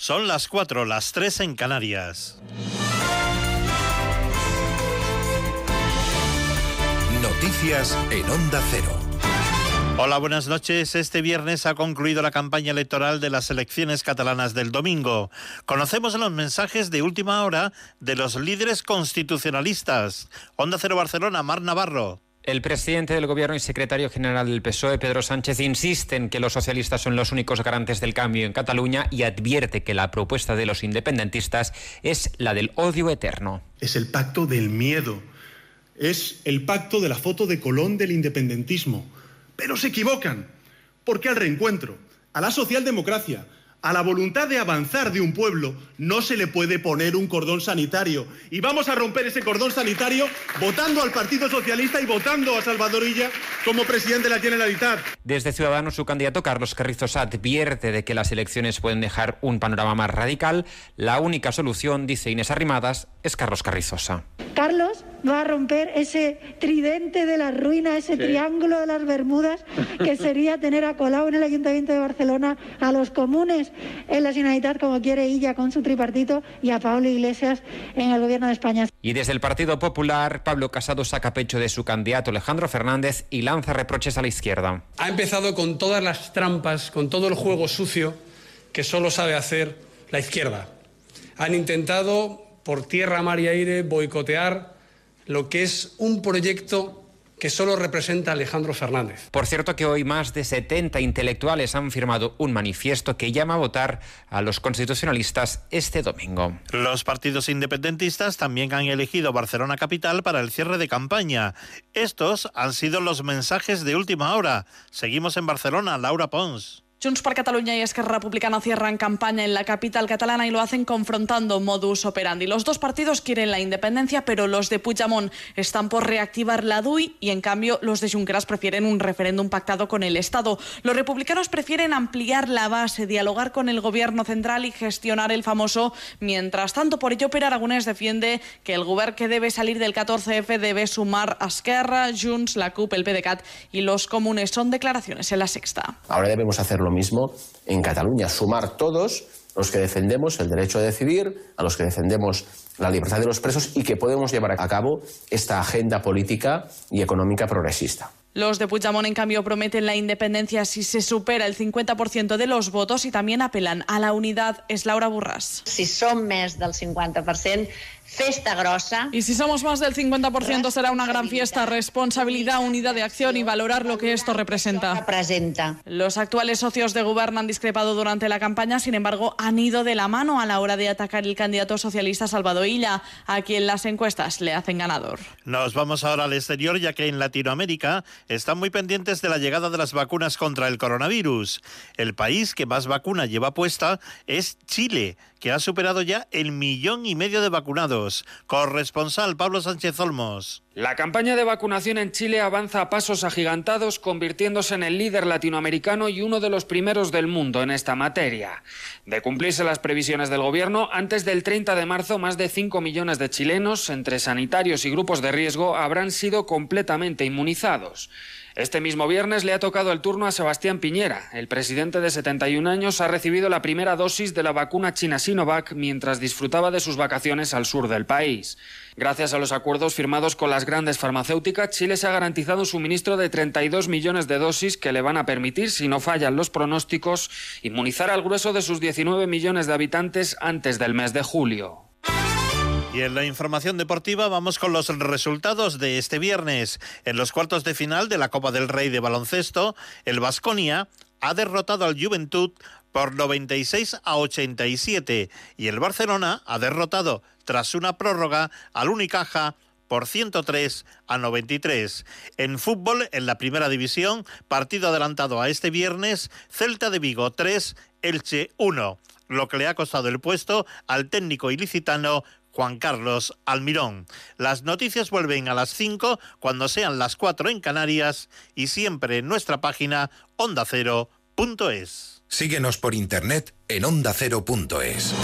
Son las 4, las 3 en Canarias. Noticias en Onda Cero. Hola, buenas noches. Este viernes ha concluido la campaña electoral de las elecciones catalanas del domingo. Conocemos los mensajes de última hora de los líderes constitucionalistas. Onda Cero Barcelona, Mar Navarro. El presidente del Gobierno y secretario general del PSOE, Pedro Sánchez, insiste en que los socialistas son los únicos garantes del cambio en Cataluña y advierte que la propuesta de los independentistas es la del odio eterno. Es el pacto del miedo. Es el pacto de la foto de Colón del independentismo. Pero se equivocan, porque al reencuentro, a la socialdemocracia, a la voluntad de avanzar de un pueblo no se le puede poner un cordón sanitario. Y vamos a romper ese cordón sanitario votando al Partido Socialista y votando a Salvador Illa como presidente de la Generalitat. Desde Ciudadanos, su candidato Carlos Carrizosa advierte de que las elecciones pueden dejar un panorama más radical. La única solución, dice Inés Arrimadas, es Carlos Carrizosa. Carlos va a romper ese tridente de la ruina, ese triángulo de las Bermudas, que sería tener a Colau en el Ayuntamiento de Barcelona, a los comunes en la Generalitat, como quiere ella con su tripartito, y a Pablo Iglesias en el Gobierno de España. Y desde el Partido Popular, Pablo Casado saca pecho de su candidato Alejandro Fernández y lanza reproches a la izquierda. Ha empezado con todas las trampas, con todo el juego sucio que solo sabe hacer la izquierda. Han intentado por tierra, mar y aire boicotear lo que es un proyecto que solo representa a Alejandro Fernández. Por cierto que hoy más de 70 intelectuales han firmado un manifiesto que llama a votar a los constitucionalistas este domingo. Los partidos independentistas también han elegido Barcelona Capital para el cierre de campaña. Estos han sido los mensajes de última hora. Seguimos en Barcelona, Laura Pons. Junts per Cataluña y Esquerra Republicana cierran campaña en la capital catalana y lo hacen confrontando modus operandi. Los dos partidos quieren la independencia, pero los de Puigdemont están por reactivar la DUI y en cambio los de Junqueras prefieren un referéndum pactado con el Estado. Los republicanos prefieren ampliar la base, dialogar con el gobierno central y gestionar el famoso mientras tanto. Por ello, Pere Aragonés defiende que el gobierno que debe salir del 14F debe sumar a Esquerra, Junts, la CUP, el PDeCAT y los comunes. Son declaraciones en la sexta. Ahora debemos hacerlo lo mismo en Cataluña, sumar todos los que defendemos el derecho a decidir, a los que defendemos la libertad de los presos y que podemos llevar a cabo esta agenda política y económica progresista. Los de Puigdemont, en cambio, prometen la independencia si se supera el 50% de los votos y también apelan a la unidad. Es Laura Burras. Si som més del 50%, festa grossa. Y si somos más del 50% será una gran fiesta, responsabilidad, unidad de acción y valorar lo que esto representa. Los actuales socios de gobierno han discrepado durante la campaña, sin embargo, han ido de la mano a la hora de atacar el candidato socialista Salvador Illa, a quien las encuestas le hacen ganador. Nos vamos ahora al exterior, ya que en Latinoamérica están muy pendientes de la llegada de las vacunas contra el coronavirus. El país que más vacuna lleva puesta es Chile, que ha superado ya el millón y medio de vacunados. Corresponsal Pablo Sánchez Olmos. La campaña de vacunación en Chile avanza a pasos agigantados, convirtiéndose en el líder latinoamericano y uno de los primeros del mundo en esta materia. De cumplirse las previsiones del gobierno, antes del 30 de marzo, más de 5 millones de chilenos, entre sanitarios y grupos de riesgo, habrán sido completamente inmunizados. Este mismo viernes le ha tocado el turno a Sebastián Piñera. El presidente de 71 años ha recibido la primera dosis de la vacuna china Sinovac mientras disfrutaba de sus vacaciones al sur del país. Gracias a los acuerdos firmados con las grandes farmacéuticas, Chile se ha garantizado un suministro de 32 millones de dosis que le van a permitir, si no fallan los pronósticos, inmunizar al grueso de sus 19 millones de habitantes antes del mes de julio. En la información deportiva vamos con los resultados de este viernes. En los cuartos de final de la Copa del Rey de baloncesto, el Vasconia ha derrotado al Juventud por 96 a 87 y el Barcelona ha derrotado tras una prórroga al Unicaja por 103 a 93. En fútbol, en la primera división, partido adelantado a este viernes, Celta de Vigo 3, Elche 1, lo que le ha costado el puesto al técnico ilicitano Juan Carlos Almirón. Las noticias vuelven a las 5 cuando sean las 4 en Canarias y siempre en nuestra página ondacero.es. Síguenos por internet en ondacero.es.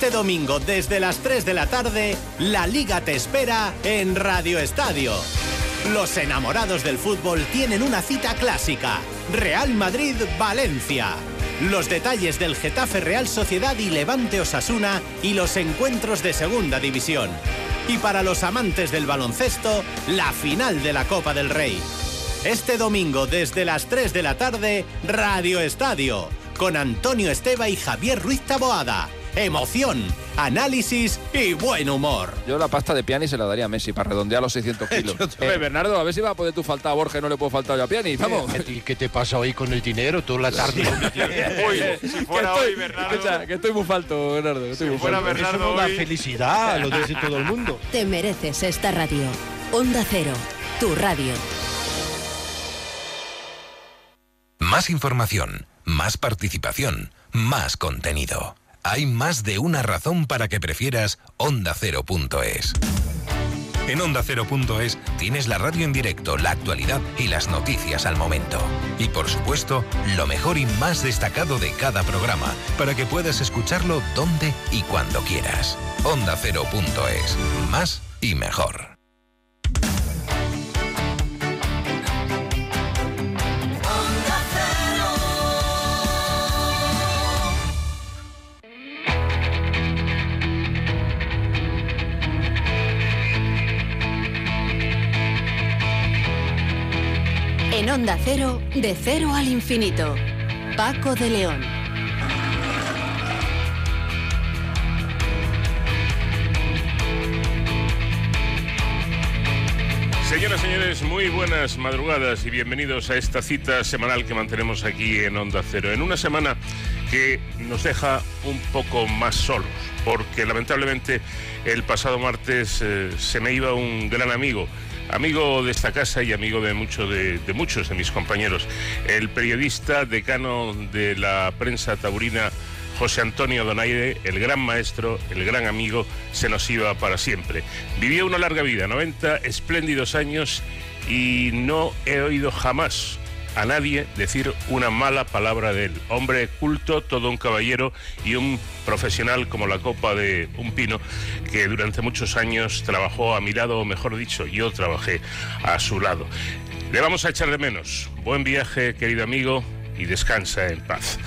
Este domingo desde las 3 de la tarde, la liga te espera en Radio Estadio. Los enamorados del fútbol tienen una cita clásica. Real Madrid-Valencia. Los detalles del Getafe Real Sociedad y Levante Osasuna y los encuentros de Segunda División. Y para los amantes del baloncesto, la final de la Copa del Rey. Este domingo desde las 3 de la tarde, Radio Estadio, con Antonio Esteba y Javier Ruiz Taboada emoción, análisis y buen humor. Yo la pasta de Piani se la daría a Messi para redondear los 600 kilos. Eh, Bernardo, a ver si va a poder tú faltar a Borja, no le puedo faltar yo a Piani. Vamos. ¿Y qué te pasa hoy con el dinero? Toda la tarde. si fuera hoy, Bernardo. que estoy muy falto, Bernardo. Estoy si muy fuera falto. Bernardo Eso hoy... felicidad, lo dice todo el mundo. Te mereces esta radio. Onda Cero, tu radio. Más información, más participación, más contenido hay más de una razón para que prefieras Onda Cero.es. En Onda Cero.es tienes la radio en directo, la actualidad y las noticias al momento. Y por supuesto, lo mejor y más destacado de cada programa, para que puedas escucharlo donde y cuando quieras. Onda Cero.es. Más y mejor. Onda Cero, de cero al infinito. Paco de León. Señoras y señores, muy buenas madrugadas y bienvenidos a esta cita semanal que mantenemos aquí en Onda Cero. En una semana que nos deja un poco más solos, porque lamentablemente el pasado martes eh, se me iba un gran amigo amigo de esta casa y amigo de, de, muchos de mis compañeros, el periodista decano de la prensa taurina. José Antonio Donaire, el gran maestro, el gran amigo, se nos iba para siempre. Vivió una larga vida, 90 espléndidos años, y no he oído jamás a nadie decir una mala palabra de él. Hombre culto, todo un caballero y un profesional como la copa de un pino que durante muchos años trabajó a mi lado, o mejor dicho, yo trabajé a su lado. Le vamos a echar de menos. Buen viaje, querido amigo, y descansa en paz.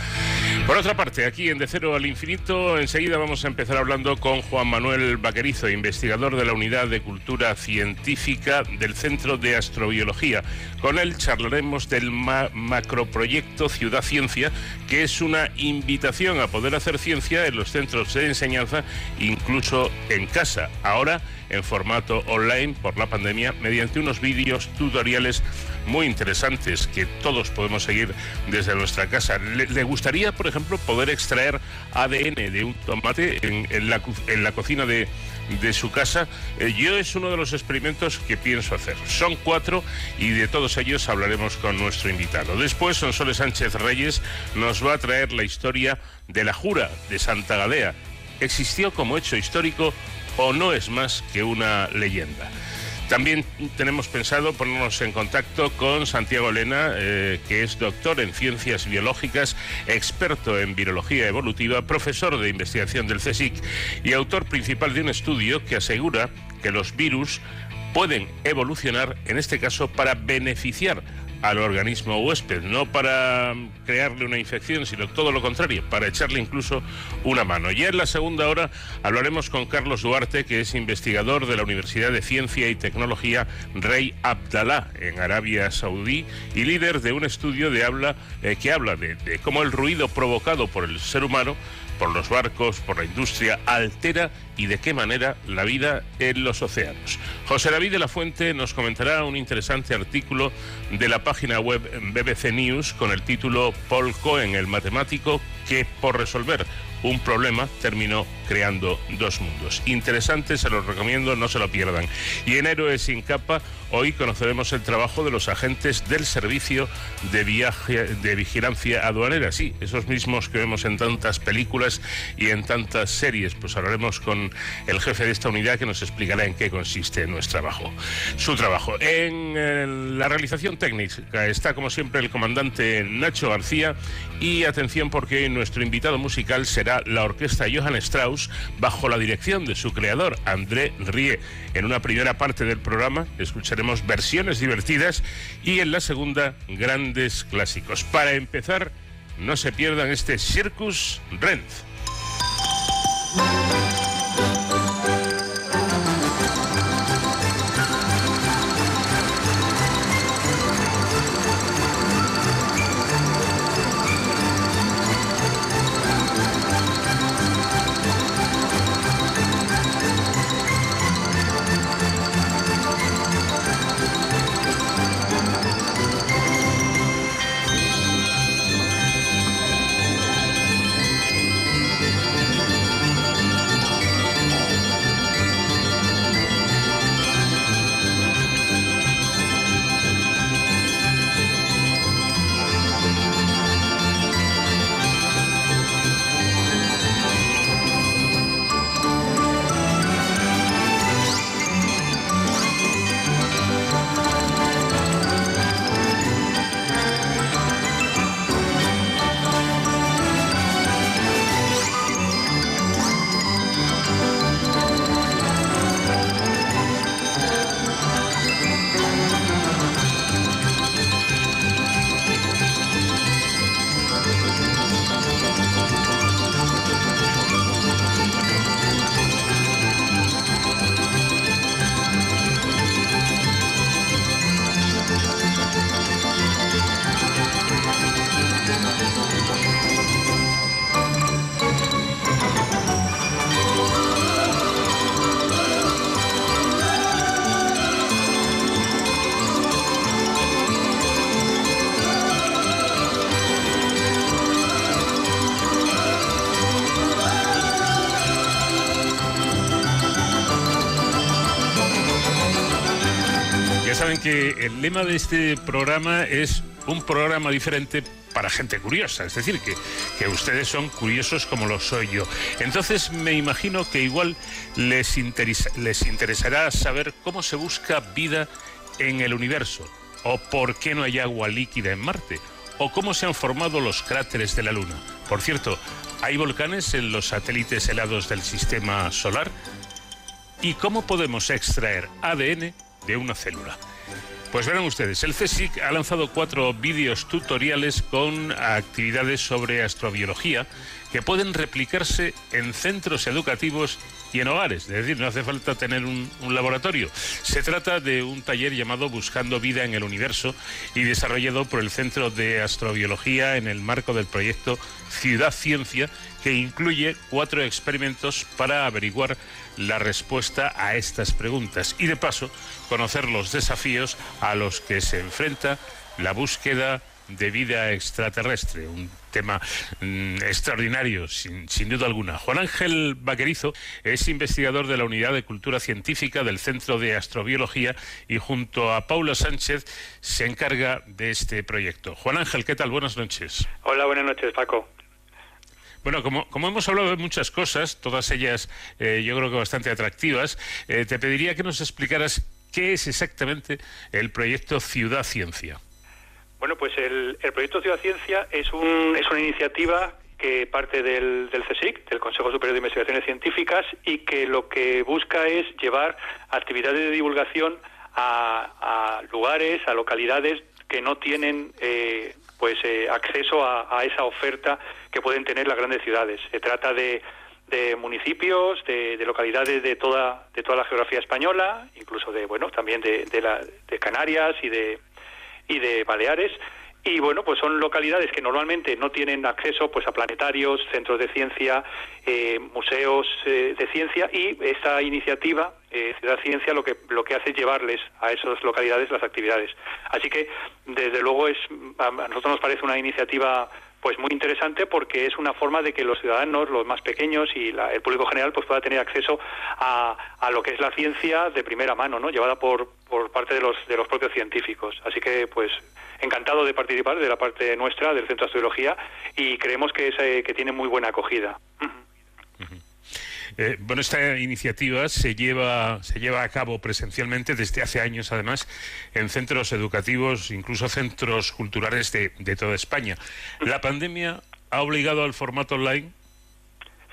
Por otra parte, aquí en De Cero al Infinito, enseguida vamos a empezar hablando con Juan Manuel Vaquerizo, investigador de la Unidad de Cultura Científica del Centro de Astrobiología. Con él charlaremos del macroproyecto Ciudad Ciencia, que es una invitación a poder hacer ciencia en los centros de enseñanza, incluso en casa. Ahora en formato online por la pandemia mediante unos vídeos tutoriales muy interesantes que todos podemos seguir desde nuestra casa. ¿Le, gustaría, por ejemplo, poder extraer ADN de un tomate en, la, cocina de, de su casa? Eh, yo es uno de los experimentos que pienso hacer. Son cuatro y de todos ellos hablaremos con nuestro invitado. Después, Sonsoles Sánchez Reyes nos va a traer la historia de la jura de Santa Gadea. Existió como hecho histórico o no es más que una leyenda. También tenemos pensado ponernos en contacto con Santiago Elena, eh, que es doctor en ciencias biológicas, experto en virología evolutiva, profesor de investigación del CSIC y autor principal de un estudio que asegura que los virus pueden evolucionar, en este caso, para beneficiar al organismo huésped, no para crearle una infección, sino todo lo contrario, para echarle incluso una mano. Ya en la segunda hora hablaremos con Carlos Duarte, que es investigador de la Universidad de Ciencia y Tecnología Rey Abdalá en Arabia Saudí y líder de un estudio de habla eh, que habla de cómo el ruido provocado por el ser humano por los barcos, por la industria, altera y de qué manera la vida en los océanos. José David de la Fuente nos comentará un interesante artículo de la página web BBC News con el título Paul Cohen, el matemático que por resolver un problema terminó creando dos mundos. Interesante, se los recomiendo, no se lo pierdan. Y en Héroes sin capa, hoy conoceremos el trabajo de los agentes del servicio de, viaje, de vigilancia aduanera. Sí, esos mismos que vemos en tantas películas y en tantas series. Pues hablaremos con el jefe de esta unidad que nos explicará en qué consiste nuestro trabajo. Su trabajo. En eh, la realización técnica está, como siempre, el comandante Nacho García. Y atención, porque nuestro invitado musical será la orquesta Johann Strauss bajo la dirección de su creador, André Rie. En una primera parte del programa escucharemos versiones divertidas y en la segunda grandes clásicos. Para empezar, no se pierdan este Circus Renz. Que el lema de este programa es un programa diferente para gente curiosa, es decir, que, que ustedes son curiosos como lo soy yo. Entonces me imagino que igual les, les interesará saber cómo se busca vida en el universo, o por qué no hay agua líquida en Marte, o cómo se han formado los cráteres de la Luna. Por cierto, ¿hay volcanes en los satélites helados del sistema solar? ¿Y cómo podemos extraer ADN de una célula? Pues verán ustedes, el CSIC ha lanzado cuatro vídeos tutoriales con actividades sobre astrobiología que pueden replicarse en centros educativos y en hogares. Es decir, no hace falta tener un, laboratorio. Se trata de un taller llamado Buscando Vida en el Universo y desarrollado por el Centro de Astrobiología en el marco del proyecto Ciudad Ciencia, que incluye cuatro experimentos para averiguar la respuesta a estas preguntas y de paso conocer los desafíos a los que se enfrenta la búsqueda de vida extraterrestre, un tema mm, extraordinario, sin, sin duda alguna. Juan Ángel Vaquerizo es investigador de la Unidad de Cultura Científica del Centro de Astrobiología y junto a Paula Sánchez se encarga de este proyecto. Juan Ángel, ¿qué tal? Buenas noches. Hola, buenas noches, Paco. Bueno, como, como hemos hablado de muchas cosas, todas ellas eh, yo creo que bastante atractivas, eh, te pediría que nos explicaras qué es exactamente el proyecto Ciudad Ciencia. Bueno, pues el, el proyecto Ciudad Ciencia es, un, es una iniciativa que parte del, del CSIC, del Consejo Superior de Investigaciones Científicas, y que lo que busca es llevar actividades de divulgación a, lugares, a localidades que no tienen eh, pues eh, acceso a, esa oferta que pueden tener las grandes ciudades. Se trata de, de municipios, de, de localidades de toda de toda la geografía española, incluso de bueno también de, de, la, de Canarias y de y de Baleares. Y bueno, pues son localidades que normalmente no tienen acceso pues a planetarios, centros de ciencia, eh, museos eh, de ciencia y esta iniciativa eh, Ciudad Ciencia lo que lo que hace es llevarles a esas localidades las actividades. Así que desde luego es a nosotros nos parece una iniciativa pues muy interesante porque es una forma de que los ciudadanos, los más pequeños y la- el público general pues pueda tener acceso a, a lo que es la ciencia de primera mano, ¿no? Llevada por, por parte de los de los propios científicos. Así que pues encantado de participar de la parte nuestra del Centro de Astrología y creemos que es, eh, que tiene muy buena acogida. Eh, bueno, esta iniciativa se lleva, se lleva a cabo presencialmente desde hace años, además, en centros educativos, incluso centros culturales de, de toda España. La pandemia ha obligado al formato online?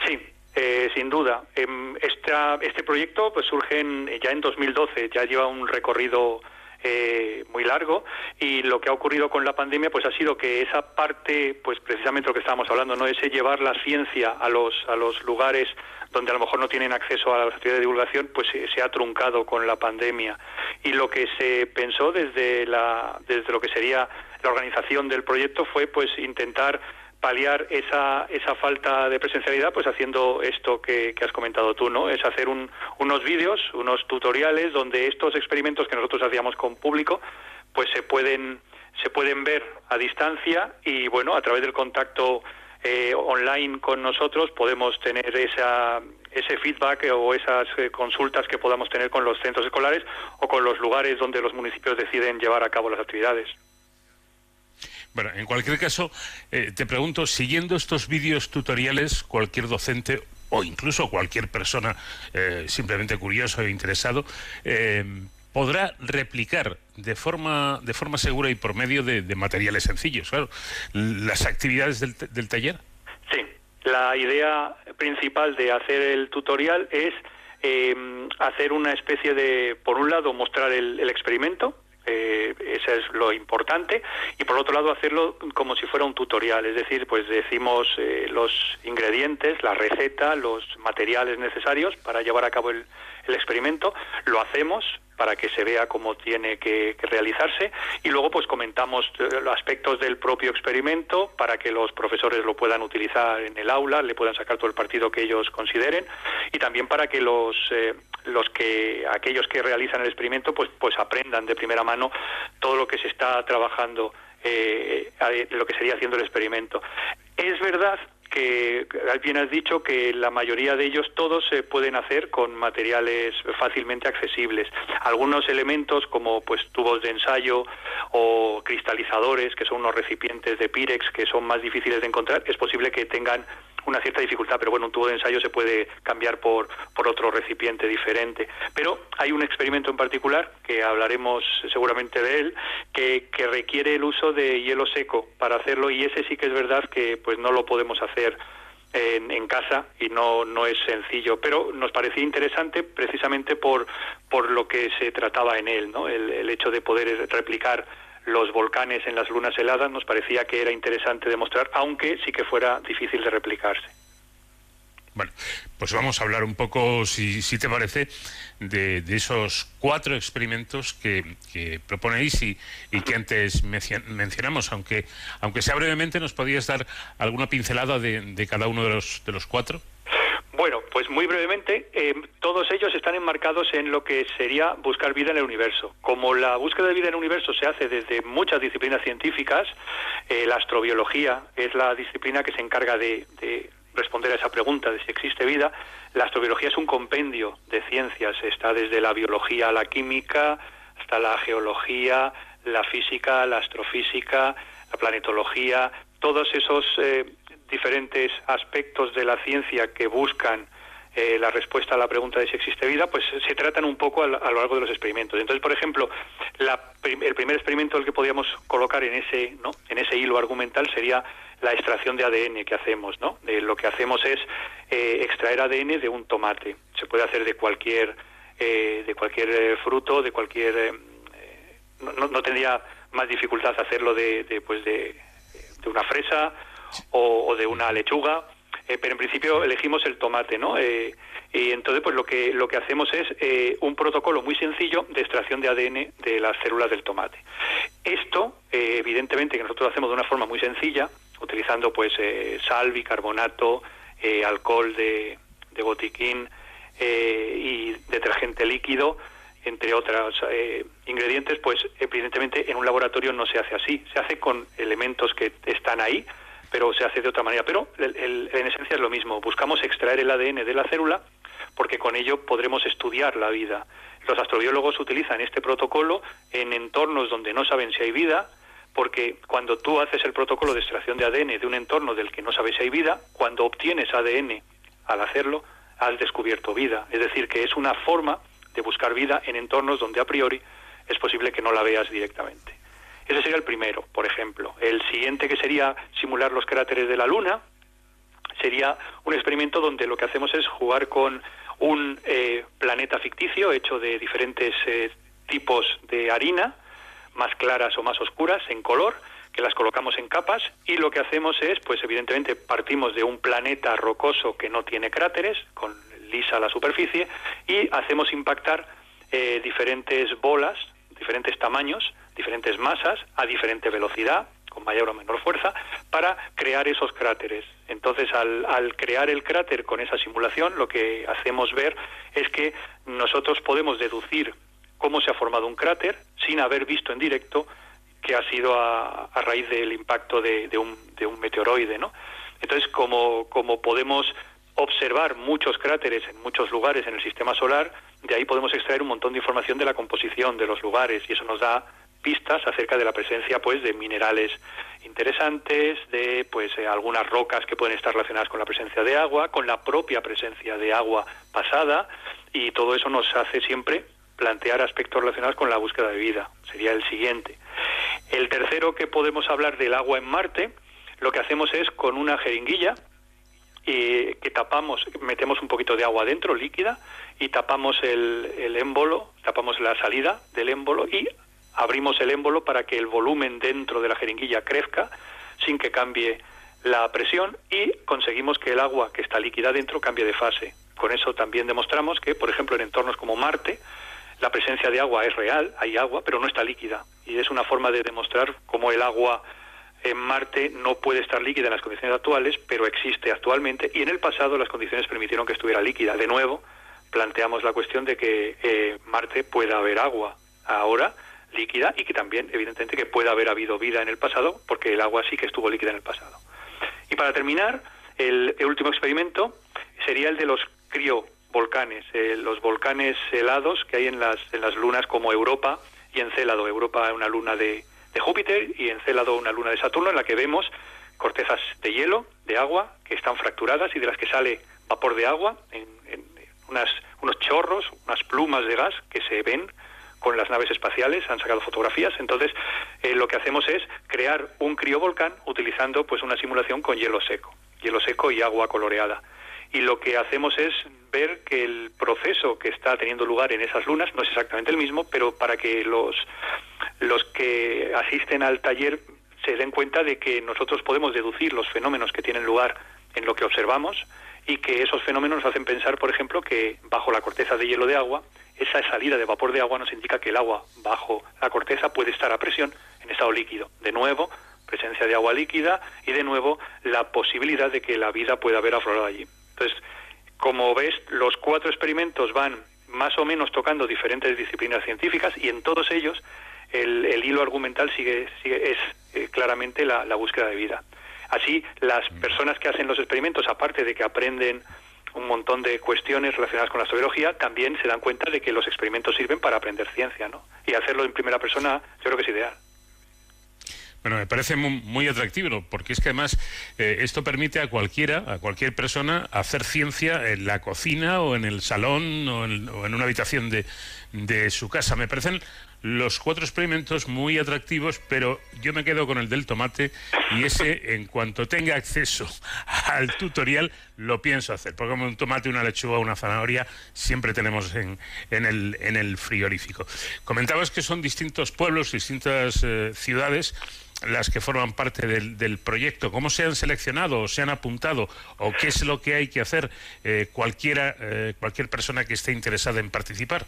Sí, eh, sin duda. Em, esta, este proyecto pues surge ya en 2012, ya lleva un recorrido eh, muy largo y lo que ha ocurrido con la pandemia pues ha sido que esa parte, pues precisamente lo que estábamos hablando, no ese llevar la ciencia a los a los lugares donde a lo mejor no tienen acceso a las actividades de divulgación, pues se, se ha truncado con la pandemia. Y lo que se pensó desde la desde lo que sería la organización del proyecto fue pues intentar paliar esa, esa falta de presencialidad pues haciendo esto que, que has comentado tú, ¿no? Es hacer un- unos vídeos, unos tutoriales donde estos experimentos que nosotros hacíamos con público pues se pueden se pueden ver a distancia y bueno, a través del contacto eh, online con nosotros podemos tener esa ese feedback o esas eh, consultas que podamos tener con los centros escolares o con los lugares donde los municipios deciden llevar a cabo las actividades. Bueno, en cualquier caso, eh, te pregunto, siguiendo estos vídeos tutoriales, cualquier docente o incluso cualquier persona eh, simplemente curioso e interesado eh, podrá replicar de forma de forma segura y por medio de, materiales sencillos, claro, las actividades del, del taller. Sí, la idea principal de hacer el tutorial es eh, hacer una especie de, por un lado, mostrar el experimento, eh, eso es lo importante, y por otro lado hacerlo como si fuera un tutorial, es decir, pues decimos eh, los ingredientes, la receta, los materiales necesarios para llevar a cabo el, experimento, lo hacemos para que se vea cómo tiene que, realizarse y luego pues comentamos eh, los aspectos del propio experimento para que los profesores lo puedan utilizar en el aula, le puedan sacar todo el partido que ellos consideren y también para que los los que aquellos que realizan el experimento pues pues aprendan de primera mano todo lo que se está trabajando eh, eh, lo que sería haciendo el experimento. Es verdad que bien has dicho que la mayoría de ellos todos se pueden hacer con materiales fácilmente accesibles. Algunos elementos como pues tubos de ensayo o cristalizadores, que son unos recipientes de Pirex que son más difíciles de encontrar, es posible que tengan una cierta dificultad, pero bueno, un tubo de ensayo se puede cambiar por, por otro recipiente diferente. Pero hay un experimento en particular, que hablaremos seguramente de él, que, que requiere el uso de hielo seco para hacerlo y ese sí que es verdad que pues no lo podemos hacer en, en casa y no, no es sencillo, pero nos parecía interesante precisamente por, por lo que se trataba en él, ¿no? el, el hecho de poder replicar los volcanes en las lunas heladas nos parecía que era interesante demostrar, aunque sí que fuera difícil de replicarse. Bueno, pues vamos a hablar un poco, si, si te parece, de, esos cuatro experimentos que, que proponéis y, y que antes mencio- mencionamos, aunque, aunque sea brevemente, ¿nos podías dar alguna pincelada de, de cada uno de los, de los cuatro? Bueno, pues muy brevemente, eh, todos ellos están enmarcados en lo que sería buscar vida en el universo. Como la búsqueda de vida en el universo se hace desde muchas disciplinas científicas, eh, la astrobiología es la disciplina que se encarga de, de responder a esa pregunta de si existe vida. La astrobiología es un compendio de ciencias, está desde la biología a la química, hasta la geología, la física, la astrofísica, la planetología, todos esos eh, diferentes aspectos de la ciencia que buscan eh, la respuesta a la pregunta de si existe vida, pues se tratan un poco a, a lo largo de los experimentos. Entonces, por ejemplo, la el primer experimento el que podríamos colocar en ese, ¿no? en ese hilo argumental sería la extracción de ADN que hacemos, ¿no? Eh, lo que hacemos es eh, extraer ADN de un tomate. Se puede hacer de cualquier eh, de cualquier eh, fruto, de cualquier no- no tendría más dificultad hacerlo de, de, pues de, de una fresa o, de una lechuga, eh, pero en principio elegimos el tomate, ¿no? Eh, y entonces pues lo que lo que hacemos es eh, un protocolo muy sencillo de extracción de ADN de las células del tomate. Esto, eh, evidentemente, que nosotros hacemos de una forma muy sencilla, utilizando pues eh, sal, bicarbonato, alcohol de, de botiquín y detergente líquido, entre otros eh, ingredientes, pues evidentemente en un laboratorio no se hace así, se hace con elementos que están ahí, pero se hace de otra manera. Pero el- el- en esencia es lo mismo, buscamos extraer el ADN de la célula porque con ello podremos estudiar la vida. Los astrobiólogos utilizan este protocolo en entornos donde no saben si hay vida, porque cuando tú haces el protocolo de extracción de ADN de un entorno del que no sabes si hay vida, cuando obtienes ADN al hacerlo, has descubierto vida. Es decir, que es una forma de buscar vida en entornos donde a priori es posible que no la veas directamente. Ese sería el primero, por ejemplo. El siguiente, que sería simular los cráteres de la Luna, sería un experimento donde lo que hacemos es jugar con un eh, planeta ficticio hecho de diferentes eh, tipos de harina, más claras o más oscuras en color, que las colocamos en capas y lo que hacemos es, pues evidentemente partimos de un planeta rocoso que no tiene cráteres, con lisa la superficie, y hacemos impactar eh, diferentes bolas, diferentes tamaños, diferentes masas, a diferente velocidad, con mayor o menor fuerza, para crear esos cráteres. Entonces, al, al, crear el cráter con esa simulación, lo que hacemos ver es que nosotros podemos deducir cómo se ha formado un cráter sin haber visto en directo que ha sido a, a raíz del impacto de, de, un, de, un, meteoroide, ¿no? Entonces, como, como podemos observar muchos cráteres en muchos lugares en el sistema solar, de ahí podemos extraer un montón de información de la composición de los lugares y eso nos da pistas acerca de la presencia pues de minerales interesantes, de pues eh, algunas rocas que pueden estar relacionadas con la presencia de agua, con la propia presencia de agua pasada y todo eso nos hace siempre plantear aspectos relacionados con la búsqueda de vida. Sería el siguiente. El tercero que podemos hablar del agua en Marte, lo que hacemos es con una jeringuilla eh, que tapamos, metemos un poquito de agua dentro, líquida, y tapamos el, el émbolo, tapamos la salida del émbolo y abrimos el émbolo para que el volumen dentro de la jeringuilla crezca sin que cambie la presión y conseguimos que el agua que está líquida dentro cambie de fase. Con eso también demostramos que, por ejemplo, en entornos como Marte, la presencia de agua es real, hay agua, pero no está líquida. Y es una forma de demostrar cómo el agua en Marte no puede estar líquida en las condiciones actuales, pero existe actualmente y en el pasado las condiciones permitieron que estuviera líquida. De nuevo, planteamos la cuestión de que eh, Marte pueda haber agua ahora líquida y que también, evidentemente, que pueda haber habido vida en el pasado, porque el agua sí que estuvo líquida en el pasado. Y para terminar, el, el último experimento sería el de los criovolcanes, eh, los volcanes helados que hay en las, en las lunas como Europa y Encélado. Europa una luna de, de Júpiter y Encélado una luna de Saturno en la que vemos cortezas de hielo, de agua, que están fracturadas y de las que sale vapor de agua en, en unas, unos chorros, unas plumas de gas que se ven con las naves espaciales, han sacado fotografías, entonces eh, lo que hacemos es crear un criovolcán utilizando pues una simulación con hielo seco, hielo seco y agua coloreada. Y lo que hacemos es ver que el proceso que está teniendo lugar en esas lunas no es exactamente el mismo, pero para que los, los que asisten al taller se den cuenta de que nosotros podemos deducir los fenómenos que tienen lugar en lo que observamos y que esos fenómenos nos hacen pensar, por ejemplo, que bajo la corteza de hielo de agua, esa salida de vapor de agua nos indica que el agua bajo la corteza puede estar a presión en estado líquido. De nuevo, presencia de agua líquida y de nuevo la posibilidad de que la vida pueda haber aflorado allí. Entonces, como ves, los cuatro experimentos van más o menos tocando diferentes disciplinas científicas y en todos ellos el, el hilo argumental sigue, sigue es eh, claramente la, la búsqueda de vida. Así, las personas que hacen los experimentos, aparte de que aprenden un montón de cuestiones relacionadas con la astrobiología, también se dan cuenta de que los experimentos sirven para aprender ciencia, ¿no? Y hacerlo en primera persona, yo creo que es ideal. Bueno, me parece muy, muy, atractivo, porque es que además eh, esto permite a cualquiera, a cualquier persona, hacer ciencia en la cocina o en el salón o en, o en una habitación de, de su casa. Me parecen los cuatro experimentos muy atractivos, pero yo me quedo con el del tomate y ese, en cuanto tenga acceso al tutorial, lo pienso hacer. Porque como un tomate, una lechuga, una zanahoria, siempre tenemos en, el, en el frigorífico. Comentabas que son distintos pueblos, distintas eh, ciudades las que forman parte del, del, proyecto, cómo se han seleccionado o se han apuntado o qué es lo que hay que hacer eh, cualquiera, eh, cualquier persona que esté interesada en participar.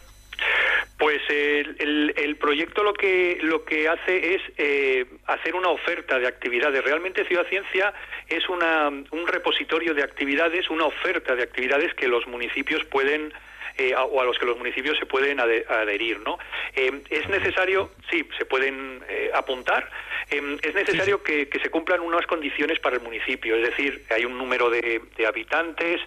Pues el, el, el, proyecto lo que lo que hace es eh, hacer una oferta de actividades. Realmente Ciudad Ciencia es una, un repositorio de actividades, una oferta de actividades que los municipios pueden eh, o a los que los municipios se pueden adherir, ¿no? Eh, es necesario, sí, se pueden eh, apuntar. Eh, es necesario sí, sí. Que, que, se cumplan unas condiciones para el municipio, es decir, hay un número de, de habitantes.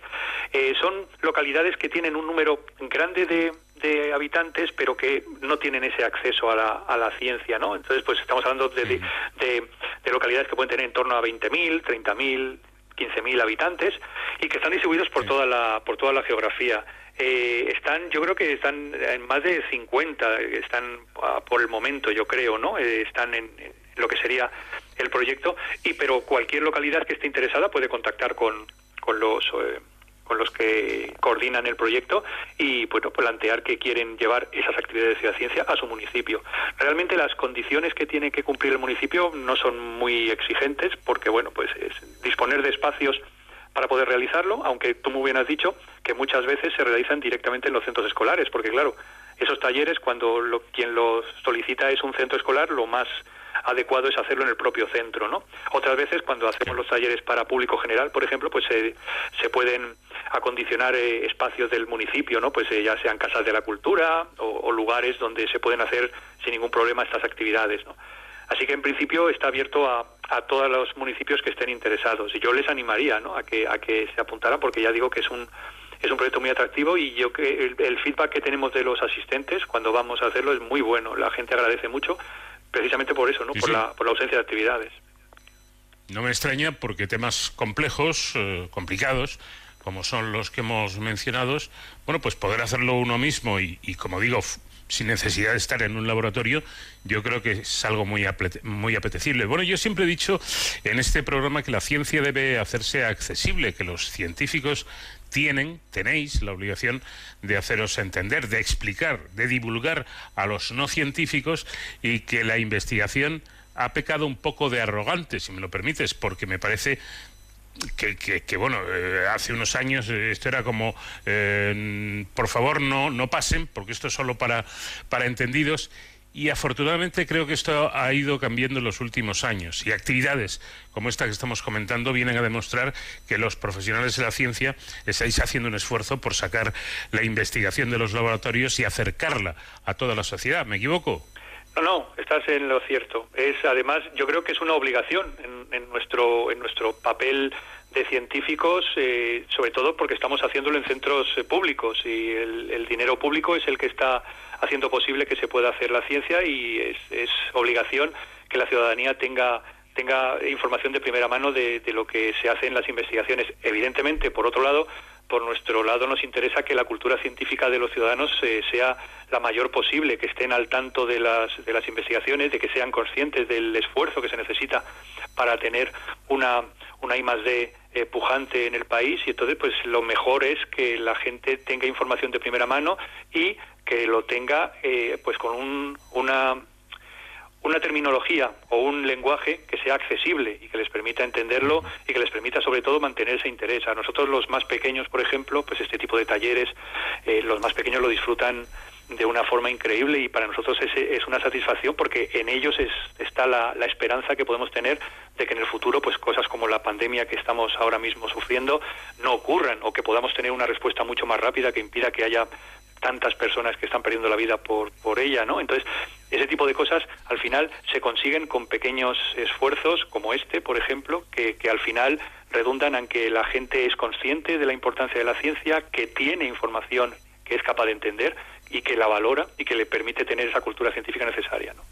Eh, son localidades que tienen un número grande de, de habitantes, pero que no tienen ese acceso a la, a la ciencia, ¿no? Entonces, pues estamos hablando de, de, de, de localidades que pueden tener en torno a 20.000, 30.000 15.000 habitantes y que están distribuidos por toda la por toda la geografía. Eh, están, yo creo que están en más de 50, están ah, por el momento, yo creo, ¿no? Eh, están en, lo que sería el proyecto y pero cualquier localidad que esté interesada puede contactar con, con los eh, con los que coordinan el proyecto y bueno, plantear que quieren llevar esas actividades de ciudad ciencia a su municipio. Realmente las condiciones que tiene que cumplir el municipio no son muy exigentes porque bueno, pues es disponer de espacios para poder realizarlo, aunque tú muy bien has dicho que muchas veces se realizan directamente en los centros escolares, porque claro, esos talleres cuando quien los solicita es un centro escolar, lo más adecuado es hacerlo en el propio centro, ¿no? Otras veces cuando hacemos los talleres para público general, por ejemplo, pues se pueden acondicionar eh, espacios del municipio, ¿no? Pues eh, ya sean casas de la cultura o, lugares donde se pueden hacer sin ningún problema estas actividades, ¿no? Así que en principio está abierto a, a, todos los municipios que estén interesados y yo les animaría ¿no? a, que, a que se apuntaran porque ya digo que es un, es un proyecto muy atractivo y yo que el, el, feedback que tenemos de los asistentes cuando vamos a hacerlo es muy bueno. La gente agradece mucho precisamente por eso, ¿no? por, La, por la ausencia de actividades. No me extraña porque temas complejos, eh, complicados, como son los que hemos mencionado, bueno, pues poder hacerlo uno mismo y, y, como digo, sin necesidad de estar en un laboratorio, yo creo que es algo muy, muy apetecible. Bueno, yo siempre he dicho en este programa que la ciencia debe hacerse accesible, que los científicos tienen, tenéis la obligación de haceros entender, de explicar, de divulgar a los no científicos y que la investigación ha pecado un poco de arrogante, si me lo permites, porque me parece que, que, bueno, eh, hace unos años eh, esto era como, eh, por favor no, no pasen, porque esto es solo para, para entendidos. Y afortunadamente creo que esto ha ido cambiando en los últimos años y actividades como esta que estamos comentando vienen a demostrar que los profesionales de la ciencia estáis haciendo un esfuerzo por sacar la investigación de los laboratorios y acercarla a toda la sociedad. ¿Me equivoco? No, no, estás en lo cierto. Es además, yo creo que es una obligación en, en nuestro en nuestro papel de científicos, eh, sobre todo porque estamos haciéndolo en centros eh, públicos y el, el, dinero público es el que está haciendo posible que se pueda hacer la ciencia y es, obligación que la ciudadanía tenga tenga información de primera mano de, de, lo que se hace en las investigaciones. Evidentemente, por otro lado, por nuestro lado nos interesa que la cultura científica de los ciudadanos eh, sea la mayor posible, que estén al tanto de las, de las investigaciones, de que sean conscientes del esfuerzo que se necesita para tener una, una I más D eh, pujante en el país. Y entonces pues lo mejor es que la gente tenga información de primera mano y que lo tenga eh, pues con un, una una terminología o un lenguaje que sea accesible y que les permita entenderlo y que les permita sobre todo mantener ese interés. A nosotros los más pequeños, por ejemplo, pues este tipo de talleres, eh, los más pequeños lo disfrutan de una forma increíble y para nosotros es, es una satisfacción porque en ellos es, está la, la, esperanza que podemos tener de que en el futuro pues cosas como la pandemia que estamos ahora mismo sufriendo no ocurran o que podamos tener una respuesta mucho más rápida que impida que haya tantas personas que están perdiendo la vida por, por ella, ¿no? Entonces, ese tipo de cosas al final se consiguen con pequeños esfuerzos como este, por ejemplo, que, que al final redundan en que la gente es consciente de la importancia de la ciencia, que tiene información que es capaz de entender y que la valora y que le permite tener esa cultura científica necesaria, ¿no?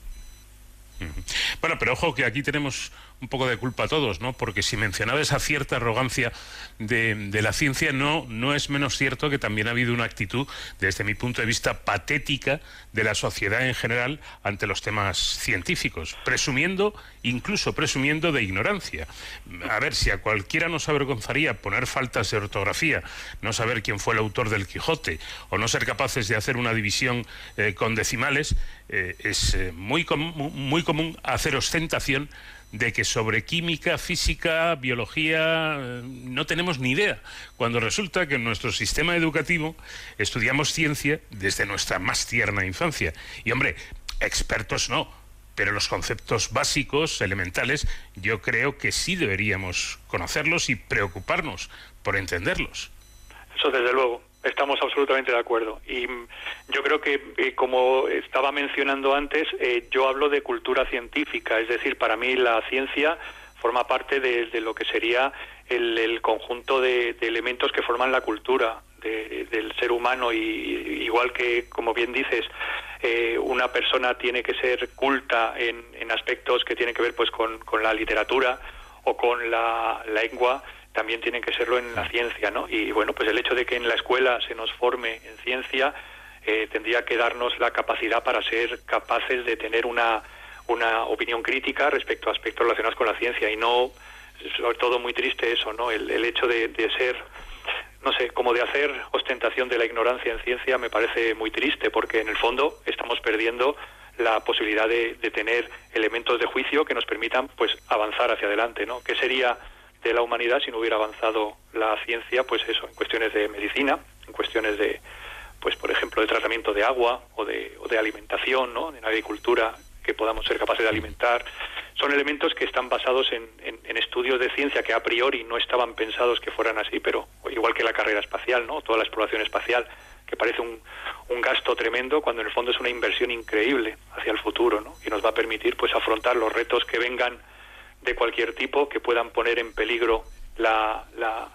Bueno, pero ojo que aquí tenemos un poco de culpa a todos, ¿no? Porque si mencionaba esa cierta arrogancia de, de, la ciencia, no, no es menos cierto que también ha habido una actitud, desde mi punto de vista, patética de la sociedad en general ante los temas científicos, presumiendo, incluso presumiendo de ignorancia. A ver, si a cualquiera nos avergonzaría poner faltas de ortografía, no saber quién fue el autor del Quijote, o no ser capaces de hacer una división eh, con decimales, eh, es eh, muy, com muy común hacer ostentación de que sobre química, física, biología no tenemos ni idea, cuando resulta que en nuestro sistema educativo estudiamos ciencia desde nuestra más tierna infancia. Y hombre, expertos no, pero los conceptos básicos, elementales, yo creo que sí deberíamos conocerlos y preocuparnos por entenderlos. Eso desde luego. Estamos absolutamente de acuerdo. Y yo creo que, eh, como estaba mencionando antes, eh, yo hablo de cultura científica, es decir, para mí la ciencia forma parte de, lo que sería el, conjunto de, elementos que forman la cultura de, del ser humano y igual que, como bien dices, eh, una persona tiene que ser culta en, en, aspectos que tienen que ver pues con la literatura o con la lengua, también tienen que serlo en la ciencia, ¿no? Y bueno, pues el hecho de que en la escuela se nos forme en ciencia eh, tendría que darnos la capacidad para ser capaces de tener una, una opinión crítica respecto a aspectos relacionados con la ciencia y no, sobre todo muy triste eso, ¿no? El, el hecho de, de ser no sé, como de hacer ostentación de la ignorancia en ciencia me parece muy triste porque en el fondo estamos perdiendo la posibilidad de, de, tener elementos de juicio que nos permitan pues avanzar hacia adelante, ¿no? ¿Qué sería de la humanidad si no hubiera avanzado la ciencia? Pues eso, en cuestiones de medicina, en cuestiones de pues por ejemplo de tratamiento de agua o de, o de alimentación, ¿no? En agricultura que podamos ser capaces de alimentar son elementos que están basados en, en, en, estudios de ciencia que a priori no estaban pensados que fueran así, pero igual que la carrera espacial, ¿no? Toda la exploración espacial, que parece un, un, gasto tremendo, cuando en el fondo es una inversión increíble hacia el futuro, ¿no? Y nos va a permitir, pues, afrontar los retos que vengan de cualquier tipo, que puedan poner en peligro la, la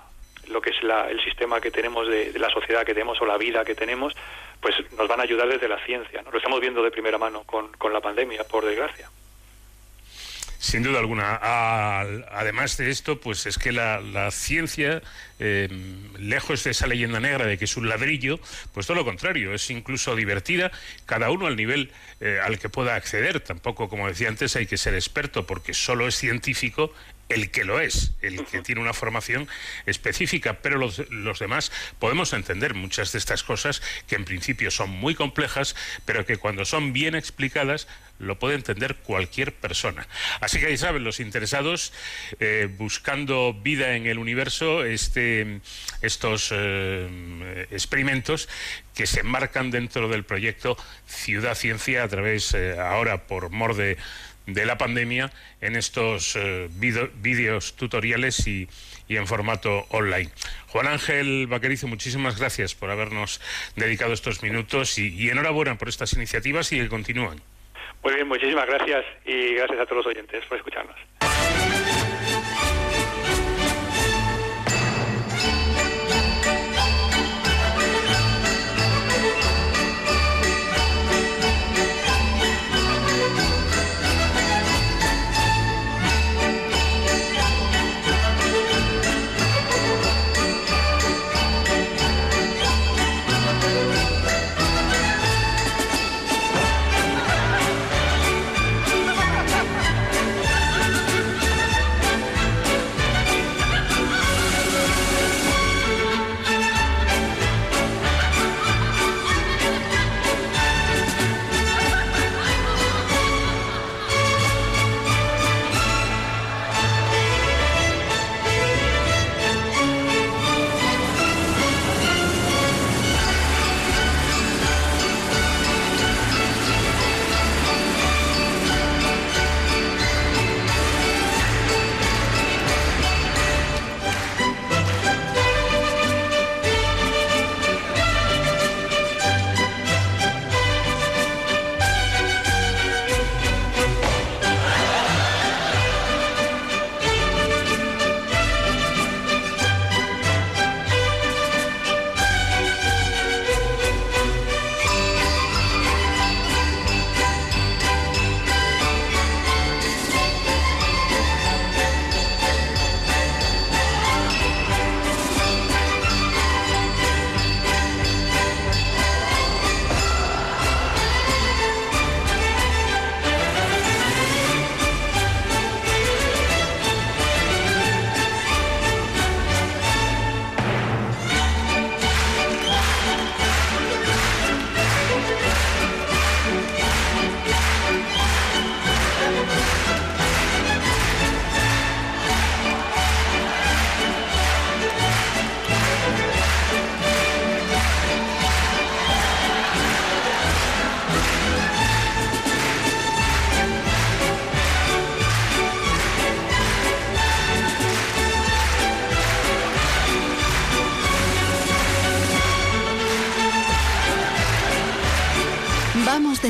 lo que es la, el sistema que tenemos de, de, la sociedad que tenemos o la vida que tenemos, pues nos van a ayudar desde la ciencia. ¿no? Lo estamos viendo de primera mano con, con la pandemia, por desgracia. Sin duda alguna. Además de esto, pues es que la, ciencia, eh, lejos de esa leyenda negra de que es un ladrillo, pues todo lo contrario, es incluso divertida, cada uno al nivel eh, al que pueda acceder. Tampoco, como decía antes, hay que ser experto porque solo es científico el que lo es, el que tiene una formación específica, pero los, los, demás podemos entender muchas de estas cosas que en principio son muy complejas, pero que cuando son bien explicadas lo puede entender cualquier persona. Así que ahí saben los interesados eh, buscando vida en el universo, este, estos eh, experimentos que se enmarcan dentro del proyecto Ciudad Ciencia a través eh, ahora por mor de de la pandemia en estos eh, vídeos tutoriales y, y, en formato online. Juan Ángel Vaquerizo, muchísimas gracias por habernos dedicado estos minutos y, enhorabuena por estas iniciativas y que continúan. Muy bien, muchísimas gracias y gracias a todos los oyentes por escucharnos.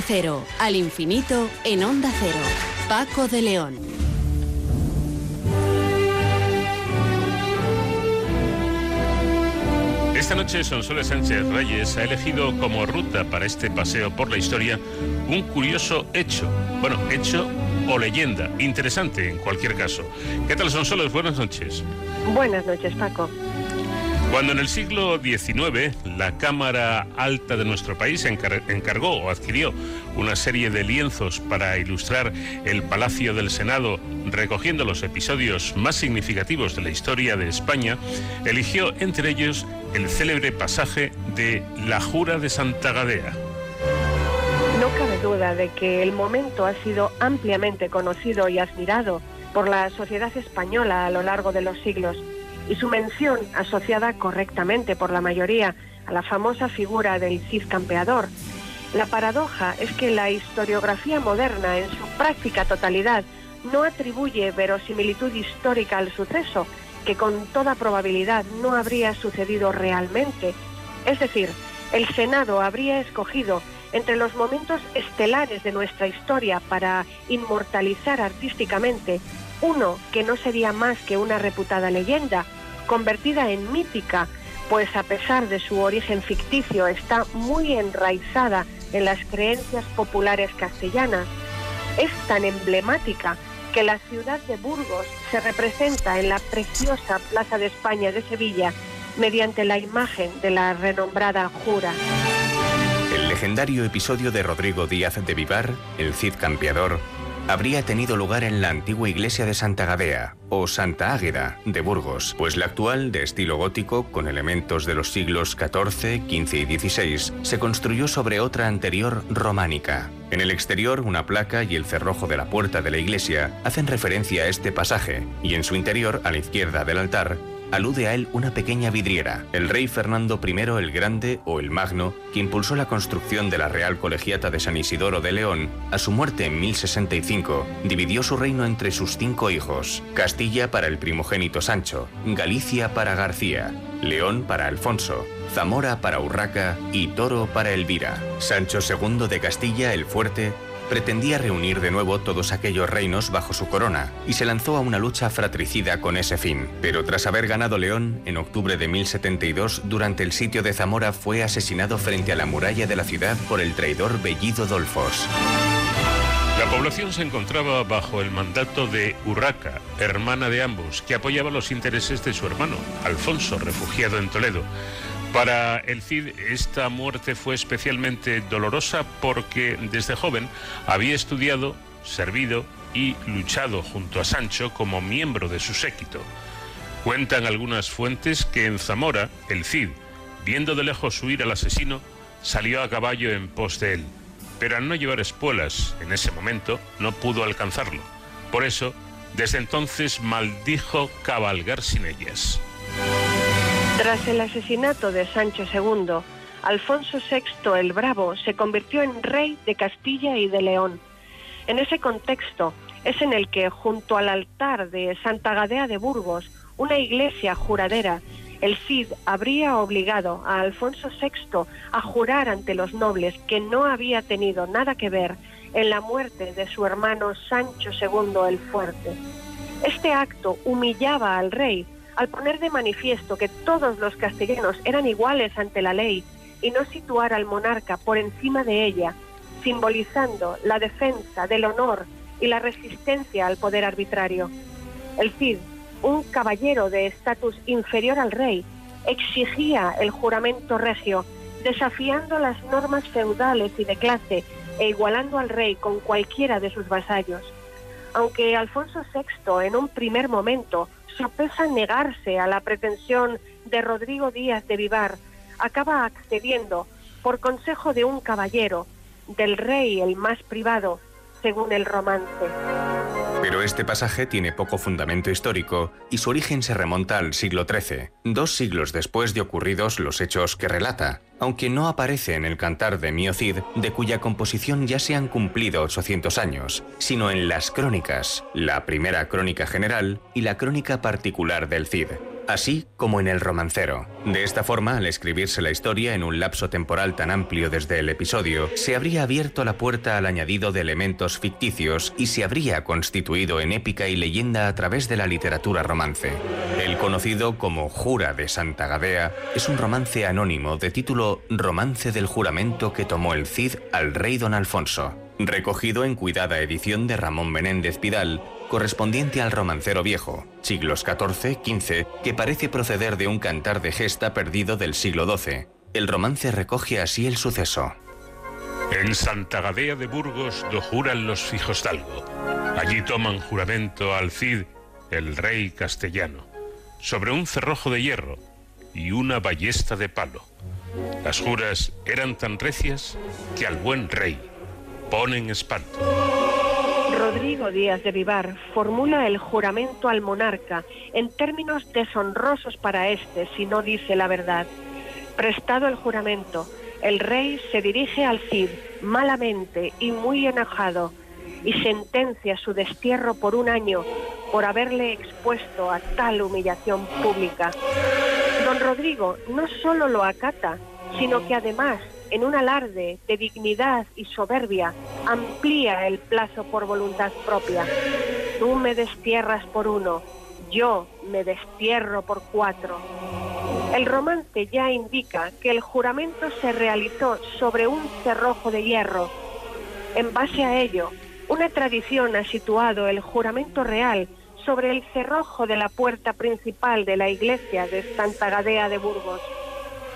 Cero al infinito en Onda Cero. Paco de León. Esta noche Sonsoles Sánchez Reyes ha elegido como ruta para este paseo por la historia un curioso hecho. Bueno, hecho o leyenda. Interesante en cualquier caso. ¿Qué tal Sonsoles? Buenas noches. Buenas noches, Paco. Cuando en el siglo XIX la Cámara Alta de nuestro país encargó o adquirió una serie de lienzos para ilustrar el Palacio del Senado, recogiendo los episodios más significativos de la historia de España, eligió entre ellos el célebre pasaje de La Jura de Santa Gadea. No cabe duda de que el momento ha sido ampliamente conocido y admirado por la sociedad española a lo largo de los siglos y su mención asociada correctamente por la mayoría a la famosa figura del Cid campeador. La paradoja es que la historiografía moderna en su práctica totalidad no atribuye verosimilitud histórica al suceso, que con toda probabilidad no habría sucedido realmente. Es decir, el Senado habría escogido entre los momentos estelares de nuestra historia para inmortalizar artísticamente uno que no sería más que una reputada leyenda, convertida en mítica, pues a pesar de su origen ficticio está muy enraizada en las creencias populares castellanas. Es tan emblemática que la ciudad de Burgos se representa en la preciosa Plaza de España de Sevilla mediante la imagen de la renombrada Jura. El legendario episodio de Rodrigo Díaz de Vivar, el Cid Campeador, habría tenido lugar en la antigua iglesia de Santa Gadea o Santa Águeda de Burgos, pues la actual, de estilo gótico, con elementos de los siglos XIV, XV y XVI, se construyó sobre otra anterior románica. En el exterior, una placa y el cerrojo de la puerta de la iglesia hacen referencia a este pasaje, y en su interior, a la izquierda del altar, alude a él una pequeña vidriera. El rey Fernando I el Grande o el Magno, que impulsó la construcción de la Real Colegiata de San Isidoro de León, a su muerte en 1065, dividió su reino entre sus cinco hijos: Castilla para el primogénito Sancho, Galicia para García, León para Alfonso, Zamora para Urraca y Toro para Elvira. Sancho II de Castilla el Fuerte pretendía reunir de nuevo todos aquellos reinos bajo su corona y se lanzó a una lucha fratricida con ese fin. Pero tras haber ganado León, en octubre de 1072, durante el sitio de Zamora fue asesinado frente a la muralla de la ciudad por el traidor Bellido Dolfos. La población se encontraba bajo el mandato de Urraca, hermana de ambos, que apoyaba los intereses de su hermano, Alfonso, refugiado en Toledo. Para el Cid esta muerte fue especialmente dolorosa porque desde joven había estudiado, servido y luchado junto a Sancho como miembro de su séquito. Cuentan algunas fuentes que en Zamora el Cid, viendo de lejos huir al asesino, salió a caballo en pos de él, pero al no llevar espuelas en ese momento no pudo alcanzarlo. Por eso, desde entonces maldijo cabalgar sin ellas. Tras el asesinato de Sancho II, Alfonso VI el Bravo se convirtió en rey de Castilla y de León. En ese contexto es en el que, junto al altar de Santa Gadea de Burgos, una iglesia juradera, el Cid habría obligado a Alfonso VI a jurar ante los nobles que no había tenido nada que ver en la muerte de su hermano Sancho II el Fuerte. Este acto humillaba al rey al poner de manifiesto que todos los castellanos eran iguales ante la ley y no situar al monarca por encima de ella, simbolizando la defensa del honor y la resistencia al poder arbitrario. El Cid, un caballero de estatus inferior al rey, exigía el juramento regio, desafiando las normas feudales y de clase e igualando al rey con cualquiera de sus vasallos. Aunque Alfonso VI en un primer momento sopesa negarse a la pretensión de Rodrigo Díaz de Vivar, acaba accediendo por consejo de un caballero, del rey el más privado, según el romance. Pero este pasaje tiene poco fundamento histórico y su origen se remonta al siglo XIII, dos siglos después de ocurridos los hechos que relata, aunque no aparece en el cantar de Mio Cid, de cuya composición ya se han cumplido 800 años, sino en las crónicas, la primera crónica general y la crónica particular del Cid así como en el romancero. De esta forma, al escribirse la historia en un lapso temporal tan amplio desde el episodio, se habría abierto la puerta al añadido de elementos ficticios y se habría constituido en épica y leyenda a través de la literatura romance. El conocido como Jura de Santa Gadea es un romance anónimo de título Romance del juramento que tomó el Cid al rey don Alfonso. Recogido en cuidada edición de Ramón Menéndez Pidal, correspondiente al romancero viejo, siglos XIV, XV, que parece proceder de un cantar de gesta perdido del siglo XII. El romance recoge así el suceso. En Santa Gadea de Burgos do juran los fijos d'algo. Allí toman juramento al Cid, el rey castellano, sobre un cerrojo de hierro y una ballesta de palo. Las juras eran tan recias que al buen rey ponen espanto. Rodrigo Díaz de Vivar formula el juramento al monarca en términos deshonrosos para éste si no dice la verdad. Prestado el juramento, el rey se dirige al Cid malamente y muy enojado y sentencia su destierro por un año por haberle expuesto a tal humillación pública. Don Rodrigo no solo lo acata, sino que además, en un alarde de dignidad y soberbia, amplía el plazo por voluntad propia. Tú me destierras por uno, yo me destierro por cuatro. El romance ya indica que el juramento se realizó sobre un cerrojo de hierro. En base a ello, una tradición ha situado el juramento real sobre el cerrojo de la puerta principal de la iglesia de Santa Gadea de Burgos.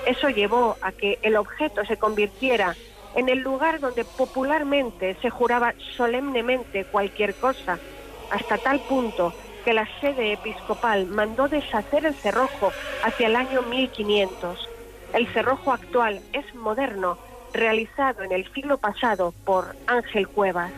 Eso llevó a que el objeto se convirtiera en el lugar donde popularmente se juraba solemnemente cualquier cosa, hasta tal punto que la sede episcopal mandó deshacer el cerrojo hacia el año 1500. El cerrojo actual es moderno, realizado en el siglo pasado por Ángel Cuevas.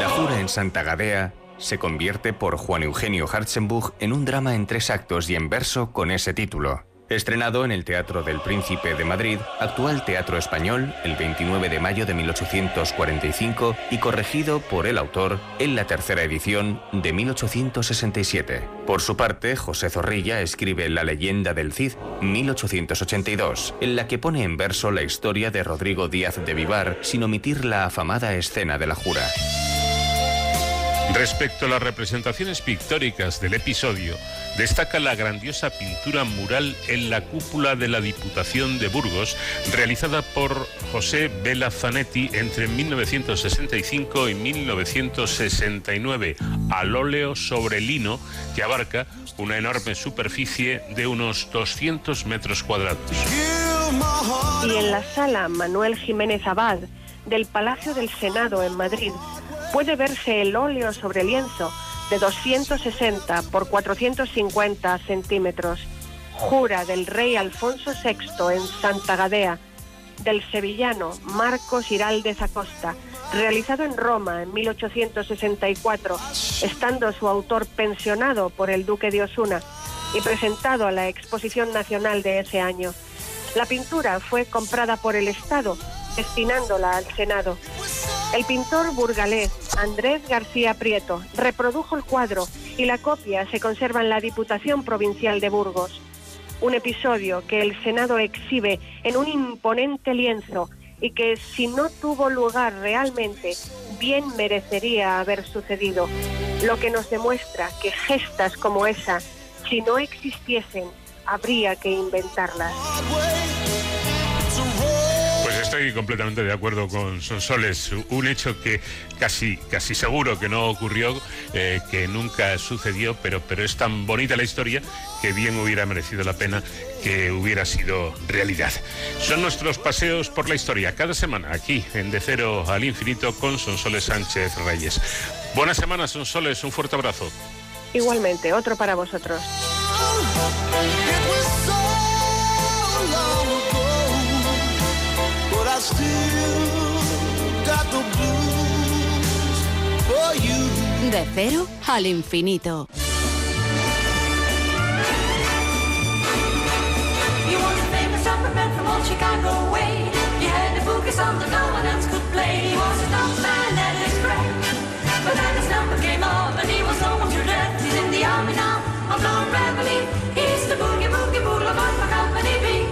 La jura en Santa Gadea se convierte por Juan Eugenio Hartzenbuch en un drama en tres actos y en verso con ese título. Estrenado en el Teatro del Príncipe de Madrid, actual Teatro Español, el 29 de mayo de 1845 y corregido por el autor en la tercera edición de 1867. Por su parte, José Zorrilla escribe La leyenda del Cid, 1882, en la que pone en verso la historia de Rodrigo Díaz de Vivar sin omitir la afamada escena de la jura. Respecto a las representaciones pictóricas del episodio, destaca la grandiosa pintura mural en la cúpula de la Diputación de Burgos, realizada por José Vela Zanetti entre 1965 y 1969, al óleo sobre lino que abarca una enorme superficie de unos 200 metros cuadrados. Y en la sala Manuel Jiménez Abad del Palacio del Senado en Madrid puede verse el óleo sobre lienzo de 260 por 450 centímetros, jura del rey Alfonso VI en Santa Gadea, del sevillano Marcos Iraldez Acosta, realizado en Roma en 1864, estando su autor pensionado por el duque de Osuna y presentado a la Exposición Nacional de ese año. La pintura fue comprada por el Estado, destinándola al Senado. El pintor burgalés Andrés García Prieto reprodujo el cuadro y la copia se conserva en la Diputación Provincial de Burgos. Un episodio que el Senado exhibe en un imponente lienzo y que si no tuvo lugar realmente, bien merecería haber sucedido, lo que nos demuestra que gestas como esa, si no existiesen, habría que inventarlas. Estoy completamente de acuerdo con Sonsoles. Un hecho que casi, casi seguro que no ocurrió, eh, que nunca sucedió, pero, pero es tan bonita la historia que bien hubiera merecido la pena que hubiera sido realidad. Son nuestros paseos por la historia, cada semana aquí en De Cero al Infinito con Sonsoles Sánchez Reyes. Buena semana, Sonsoles, un fuerte abrazo. Igualmente, otro para vosotros. De cero al infinito. Famous from Chicago. You had the could play. He was a man. But then came up and he was. He's in the army now of. He's the boogie boogie boulevard for company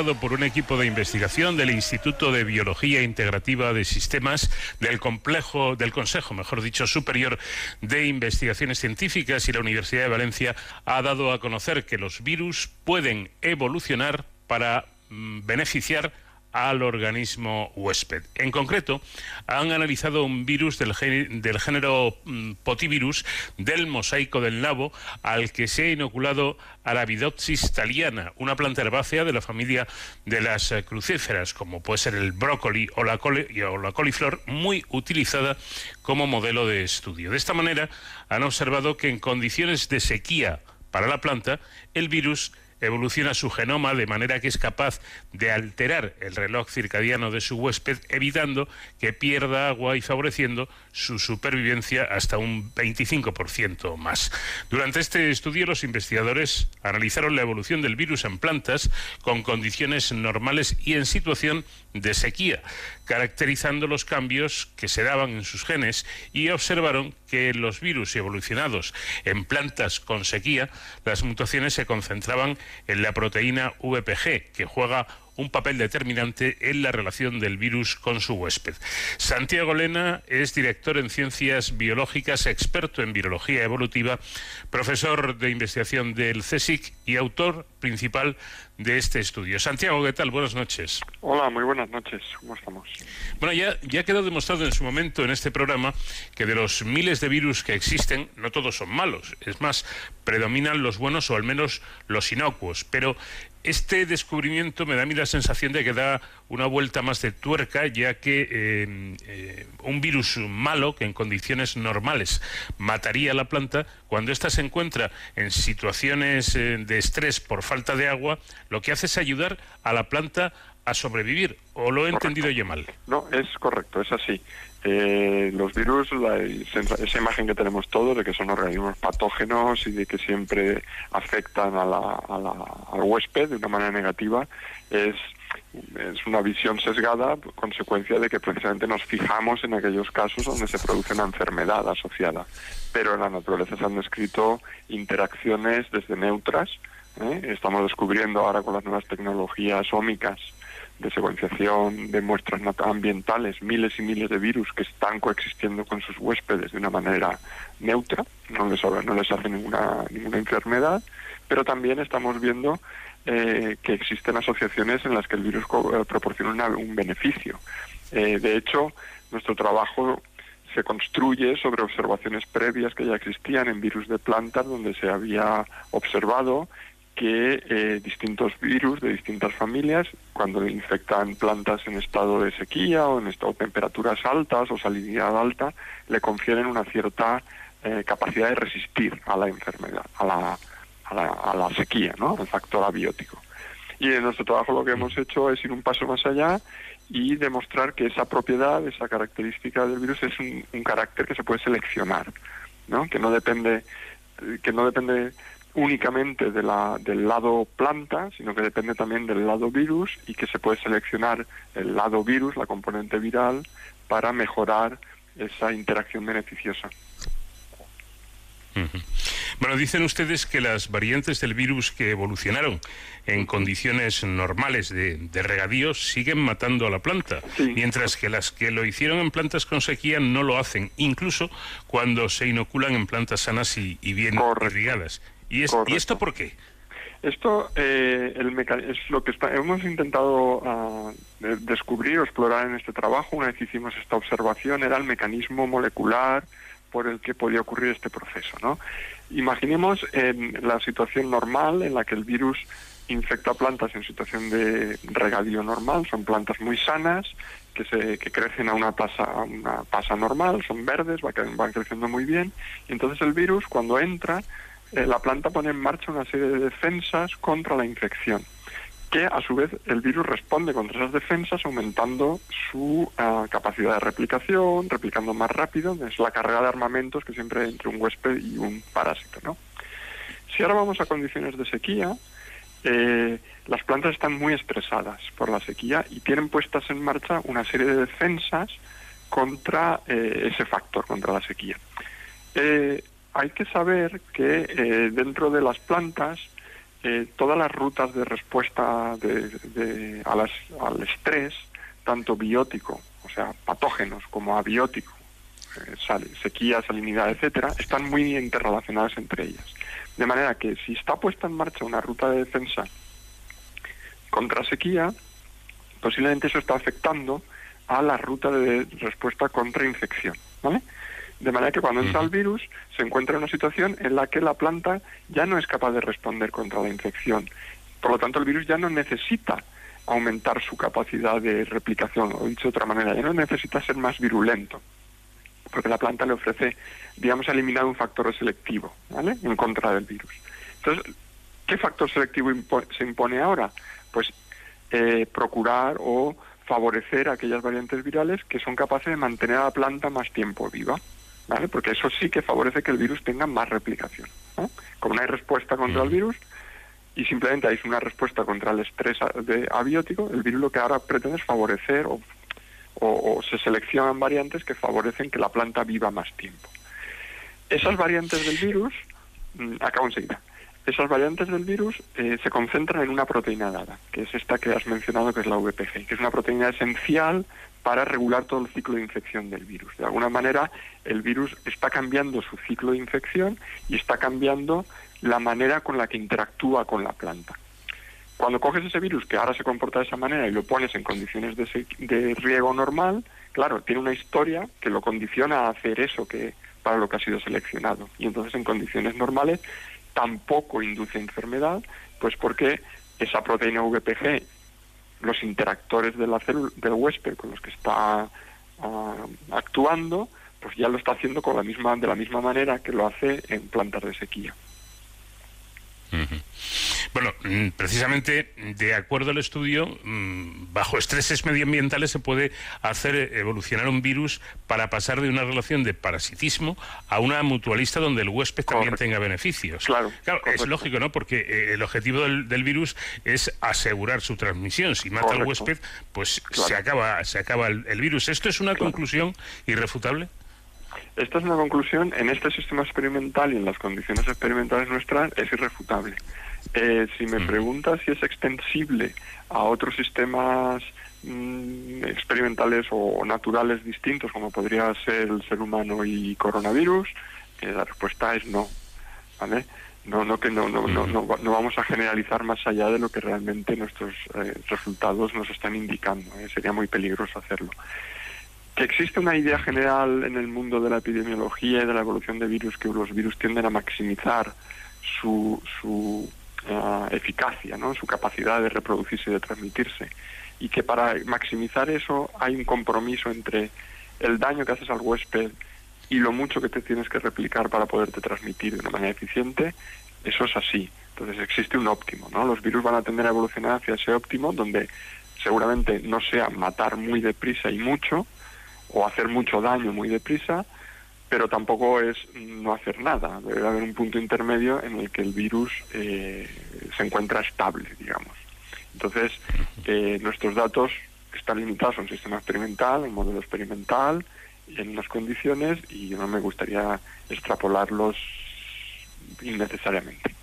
por un equipo de investigación del Instituto de Biología Integrativa de Sistemas del complejo del Consejo, mejor dicho, Superior de Investigaciones Científicas y la Universidad de Valencia ha dado a conocer que los virus pueden evolucionar para mm, beneficiar al organismo huésped. En concreto, han analizado un virus del, del género mm, potivirus del mosaico del nabo al que se ha inoculado Arabidopsis thaliana, una planta herbácea de la familia de las eh, crucíferas, como puede ser el brócoli o la, o la coliflor, muy utilizada como modelo de estudio. De esta manera, han observado que en condiciones de sequía para la planta, el virus evoluciona su genoma de manera que es capaz de alterar el reloj circadiano de su huésped, evitando que pierda agua y favoreciendo su supervivencia hasta un 25% más. Durante este estudio, los investigadores analizaron la evolución del virus en plantas con condiciones normales y en situación de sequía, caracterizando los cambios que se daban en sus genes y observaron que en los virus evolucionados en plantas con sequía, las mutaciones se concentraban en la proteína VPG, que juega un papel determinante en la relación del virus con su huésped. Santiago Lena es director en ciencias biológicas, experto en virología evolutiva, profesor de investigación del CSIC y autor principal de este estudio. Santiago, ¿qué tal? Buenas noches. Hola, muy buenas noches. ¿Cómo estamos? Bueno, ya, ya quedó demostrado en su momento en este programa que de los miles de virus que existen, no todos son malos. Es más, predominan los buenos o al menos los inocuos. Pero este descubrimiento me da a mí la sensación de que da una vuelta más de tuerca, ya que eh, eh, un virus malo, que en condiciones normales mataría a la planta, cuando ésta se encuentra en situaciones eh, de estrés por falta de agua, lo que hace es ayudar a la planta a sobrevivir. ¿O lo he entendido yo mal? No, es correcto, es así. Eh, los virus, la- esa imagen que tenemos todos de que son organismos patógenos y de que siempre afectan a la- al huésped de una manera negativa, es, es una visión sesgada, consecuencia de que precisamente nos fijamos en aquellos casos donde se produce una enfermedad asociada. Pero en la naturaleza se han descrito interacciones desde neutras. ¿eh? Estamos descubriendo ahora con las nuevas tecnologías ómicas de secuenciación de muestras ambientales, miles y miles de virus que están coexistiendo con sus huéspedes de una manera neutra, no les, no les hace ninguna, ninguna enfermedad, pero también estamos viendo eh, que existen asociaciones en las que el virus co- eh, proporciona una- un beneficio. Eh, de hecho, nuestro trabajo se construye sobre observaciones previas que ya existían en virus de plantas, donde se había observado que eh, distintos virus de distintas familias, cuando infectan plantas en estado de sequía o en estado de temperaturas altas o salinidad alta, le confieren una cierta eh, capacidad de resistir a la enfermedad, a la, a la, a la sequía, ¿no? al factor abiótico. Y en nuestro trabajo lo que hemos hecho es ir un paso más allá y demostrar que esa propiedad, esa característica del virus es un, un carácter que se puede seleccionar, ¿no? que no depende que no depende únicamente de la, del lado planta, sino que depende también del lado virus y que se puede seleccionar el lado virus, la componente viral, para mejorar esa interacción beneficiosa. Bueno, dicen ustedes que las variantes del virus que evolucionaron en condiciones normales de, de regadío siguen matando a la planta, mientras que las que lo hicieron en plantas con sequía no lo hacen, incluso cuando se inoculan en plantas sanas y, y bien irrigadas. ¿Y, es, ¿Y esto por qué? Esto eh, el es lo que está- hemos intentado de- descubrir o explorar en este trabajo. Una vez hicimos esta observación, era el mecanismo molecular por el que podía ocurrir este proceso. ¿no? Imaginemos en la situación normal en la que el virus infecta plantas en situación de regadío normal, son plantas muy sanas que, se, que crecen a una tasa, a una tasa normal, son verdes, va cre- van creciendo muy bien, y entonces el virus cuando entra, eh, la planta pone en marcha una serie de defensas contra la infección, que a su vez el virus responde contra esas defensas aumentando su ah, capacidad de replicación, replicando más rápido, es la carrera de armamentos que siempre hay entre un huésped y un parásito, ¿no? Si ahora vamos a condiciones de sequía, eh, las plantas están muy estresadas por la sequía y tienen puestas en marcha una serie de defensas contra eh, ese factor, contra la sequía. Hay que saber que eh, dentro de las plantas eh, todas las rutas de respuesta de- de- a las- al estrés, tanto biótico, o sea, patógenos, como abiótico, eh, sequía, salinidad, etcétera, están muy interrelacionadas entre ellas. De manera que si está puesta en marcha una ruta de defensa contra sequía, posiblemente eso está afectando a la ruta de respuesta contra infección, ¿vale? De manera que cuando entra el virus se encuentra en una situación en la que la planta ya no es capaz de responder contra la infección. Por lo tanto, el virus ya no necesita aumentar su capacidad de replicación, o dicho de otra manera, ya no necesita ser más virulento, porque la planta le ofrece, digamos, eliminar un factor selectivo, ¿vale? En contra del virus. Entonces, ¿qué factor selectivo impo- se impone ahora? Pues eh, procurar o favorecer aquellas variantes virales que son capaces de mantener a la planta más tiempo viva, ¿vale? Porque eso sí que favorece que el virus tenga más replicación. ¿no? Como no hay respuesta contra el virus y simplemente hay una respuesta contra el estrés de abiótico, el virus lo que ahora pretende es favorecer o, o- o se seleccionan variantes que favorecen que la planta viva más tiempo. Esas variantes del virus, mm, acabo enseguida, esas variantes del virus eh, se concentran en una proteína dada, que es esta que has mencionado, que es la VPG, que es una proteína esencial para regular todo el ciclo de infección del virus. De alguna manera, el virus está cambiando su ciclo de infección y está cambiando la manera con la que interactúa con la planta. Cuando coges ese virus que ahora se comporta de esa manera y lo pones en condiciones de, de riego normal, claro, tiene una historia que lo condiciona a hacer eso que para lo que ha sido seleccionado. Y entonces en condiciones normales tampoco induce enfermedad, pues porque esa proteína VPG, los interactores de la del huésped con los que está ah, actuando, pues ya lo está haciendo con la misma, de la misma manera que lo hace en plantas de sequía. Bueno, mm, precisamente de acuerdo al estudio, mm, bajo estreses medioambientales se puede hacer evolucionar un virus para pasar de una relación de parasitismo a una mutualista donde el huésped también tenga beneficios. Claro, es lógico, ¿no? Porque eh, el objetivo del, del virus es asegurar su transmisión. Si mata al huésped, pues Claro. se acaba, se acaba el, el virus. ¿Esto es una conclusión irrefutable? Esta es una conclusión en este sistema experimental y en las condiciones experimentales nuestras es irrefutable. Eh, si me preguntas si es extensible a otros sistemas mm, experimentales o naturales distintos, como podría ser el ser humano y coronavirus, eh, la respuesta es no. ¿vale? No, no, que no, no, no, no, va- no vamos a generalizar más allá de lo que realmente nuestros eh, resultados nos están indicando. ¿eh? Sería muy peligroso hacerlo. Que existe una idea general en el mundo de la epidemiología y de la evolución de virus que los virus tienden a maximizar su, su ah, eficacia, ¿no? su capacidad de reproducirse y de transmitirse. Y que para maximizar eso hay un compromiso entre el daño que haces al huésped y lo mucho que te tienes que replicar para poderte transmitir de una manera eficiente, eso es así. Entonces existe un óptimo, ¿no? Los virus van a tender a evolucionar hacia ese óptimo donde seguramente no sea matar muy deprisa y mucho o hacer mucho daño muy deprisa, pero tampoco es no hacer nada. Debe haber un punto intermedio en el que el virus eh, se encuentra estable, digamos. Entonces, eh, nuestros datos están limitados a un sistema experimental, un modelo experimental, en unas condiciones, y no me gustaría extrapolarlos innecesariamente.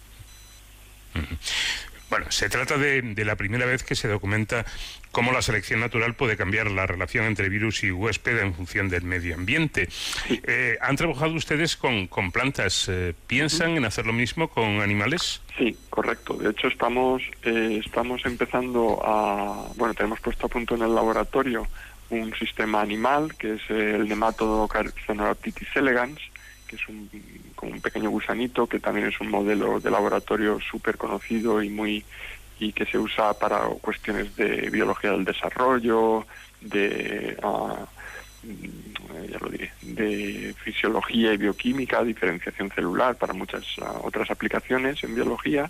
Bueno, se trata de, de la primera vez que se documenta cómo la selección natural puede cambiar la relación entre virus y huésped en función del medio ambiente. Eh, ¿Han trabajado ustedes con, con plantas? Eh, ¿Piensan en hacer lo mismo con animales? Sí, correcto. De hecho, estamos, eh, estamos empezando a... Bueno, tenemos puesto a punto en el laboratorio un sistema animal, que es el nematodo Carcinoptitis elegans, que es un, como un pequeño gusanito, que también es un modelo de laboratorio súper conocido y muy y que se usa para cuestiones de biología del desarrollo, de mm, ya lo diré, de fisiología y bioquímica, diferenciación celular para muchas ah, otras aplicaciones en biología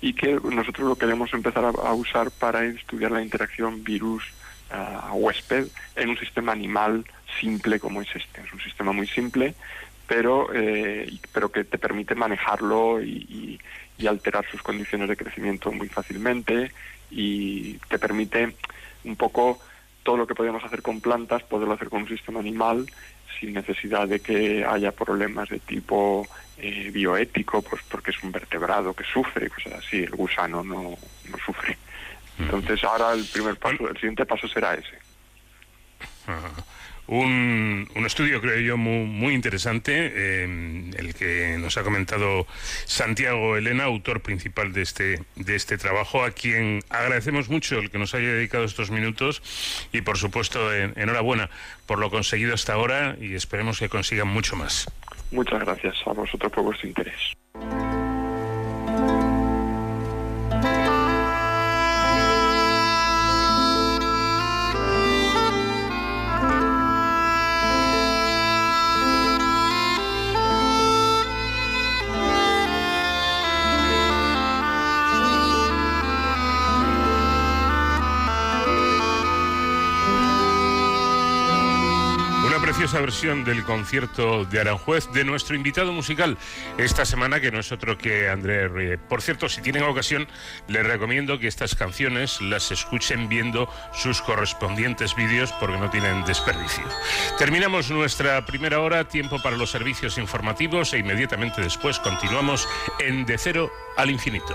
y que nosotros lo queremos empezar a, a usar para estudiar la interacción virus ah, huésped en un sistema animal simple como es este. Es un sistema muy simple, pero, eh, pero que te permite manejarlo y, y- y alterar sus condiciones de crecimiento muy fácilmente y te permite un poco todo lo que podíamos hacer con plantas, poderlo hacer con un sistema animal sin necesidad de que haya problemas de tipo eh, bioético, pues porque es un vertebrado que sufre, cosas así, el gusano no, no sufre. Entonces ahora el primer paso, el siguiente paso será ese. Un, un estudio, creo yo, muy, muy interesante, eh, el que nos ha comentado Santiago Elena, autor principal de este, de este trabajo, a quien agradecemos mucho el que nos haya dedicado estos minutos y, por supuesto, en- enhorabuena por lo conseguido hasta ahora y esperemos que consigan mucho más. Muchas gracias a vosotros por vuestro interés. Preciosa versión del concierto de Aranjuez de nuestro invitado musical esta semana, que no es otro que André Rie. Por cierto, si tienen ocasión, les recomiendo que estas canciones las escuchen viendo sus correspondientes vídeos porque no tienen desperdicio. Terminamos nuestra primera hora, tiempo para los servicios informativos e inmediatamente después continuamos en De Cero al Infinito.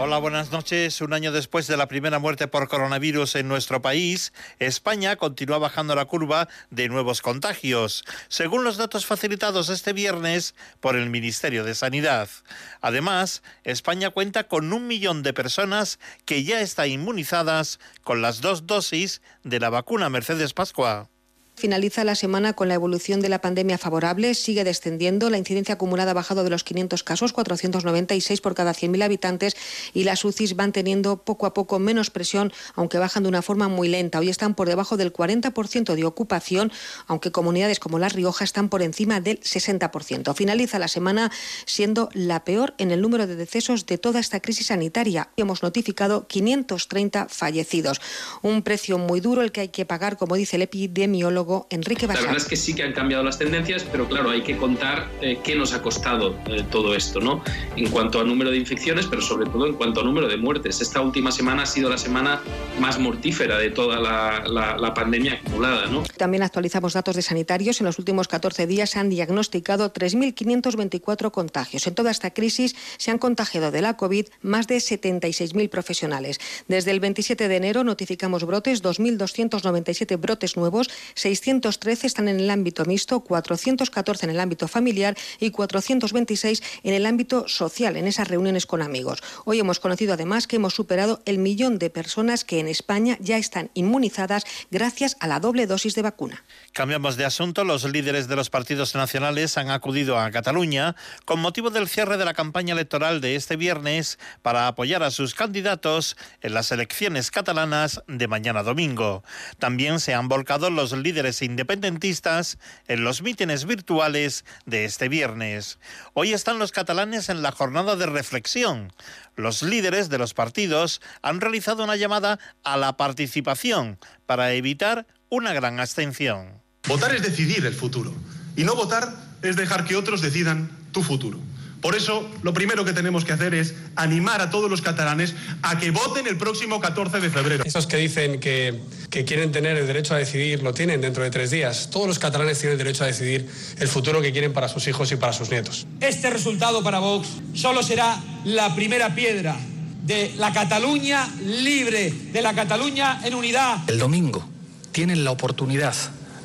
Hola, buenas noches. Un año después de la primera muerte por coronavirus en nuestro país, España continúa bajando la curva de nuevos contagios, según los datos facilitados este viernes por el Ministerio de Sanidad. Además, España cuenta con un millón de personas que ya están inmunizadas con las dos dosis de la vacuna Mercedes Pascua. Finaliza la semana con la evolución de la pandemia favorable, sigue descendiendo, la incidencia acumulada ha bajado de los 500 casos, 496 por cada 100.000 habitantes y las UCIs van teniendo poco a poco menos presión, aunque bajan de una forma muy lenta. Hoy están por debajo del 40% de ocupación, aunque comunidades como La Rioja están por encima del 60%. Finaliza la semana siendo la peor en el número de decesos de toda esta crisis sanitaria. Hemos notificado 530 fallecidos. Un precio muy duro el que hay que pagar, como dice el epidemiólogo Enrique La verdad es que sí que han cambiado las tendencias, pero claro, hay que contar eh, qué nos ha costado eh, todo esto, ¿no? En cuanto a número de infecciones, pero sobre todo en cuanto a número de muertes. Esta última semana ha sido la semana más mortífera de toda la, la- la pandemia acumulada, ¿no? También actualizamos datos de sanitarios. En los últimos 14 días se han diagnosticado 3.524 contagios. En toda esta crisis se han contagiado de la COVID más de 76.000 profesionales. Desde el 27 de enero notificamos brotes, 2.297 brotes nuevos, 613 están en el ámbito mixto, 414 en el ámbito familiar y 426 en el ámbito social, en esas reuniones con amigos. Hoy hemos conocido además que hemos superado el millón de personas que en España ya están inmunizadas gracias a la doble dosis de vacuna. Cambiamos de asunto. Los líderes de los partidos nacionales han acudido a Cataluña con motivo del cierre de la campaña electoral de este viernes para apoyar a sus candidatos en las elecciones catalanas de mañana domingo. También se han volcado los líderes independentistas en los mítines virtuales de este viernes. Hoy están los catalanes en la jornada de reflexión. Los líderes de los partidos han realizado una llamada a la participación para evitar una gran abstención. Votar es decidir el futuro. Y no votar es dejar que otros decidan tu futuro. Por eso, lo primero que tenemos que hacer es animar a todos los catalanes a que voten el próximo 14 de febrero. Esos que dicen que, que quieren tener el derecho a decidir, lo tienen dentro de tres días. Todos los catalanes tienen el derecho a decidir el futuro que quieren para sus hijos y para sus nietos. Este resultado para Vox solo será la primera piedra de la Cataluña libre, de la Cataluña en unidad. El domingo tienen la oportunidad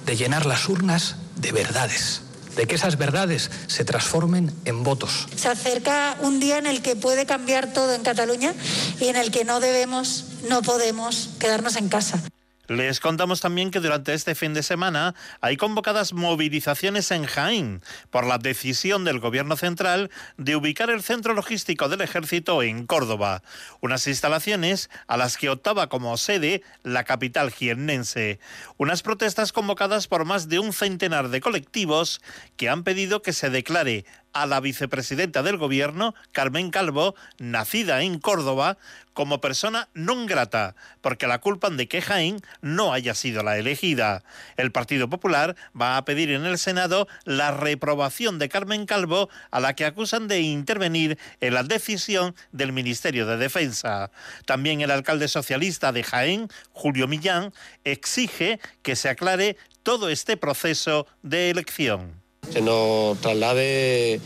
de llenar las urnas de verdades, de que esas verdades se transformen en votos. Se acerca un día en el que puede cambiar todo en Cataluña y en el que no debemos, no podemos quedarnos en casa. Les contamos también que durante este fin de semana hay convocadas movilizaciones en Jaén por la decisión del Gobierno central de ubicar el centro logístico del ejército en Córdoba, unas instalaciones a las que optaba como sede la capital jiennense. Unas protestas convocadas por más de un centenar de colectivos que han pedido que se declare a la vicepresidenta del gobierno, Carmen Calvo, nacida en Córdoba, como persona non grata, porque la culpan de que Jaén no haya sido la elegida. El Partido Popular va a pedir en el Senado la reprobación de Carmen Calvo, a la que acusan de intervenir en la decisión del Ministerio de Defensa. También el alcalde socialista de Jaén, Julio Millán, exige que se aclare todo este proceso de elección. Se nos traslade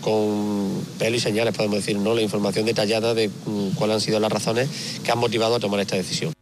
con pel y señales, podemos decir, ¿no? la información detallada de mm, cuáles han sido las razones que han motivado a tomar esta decisión.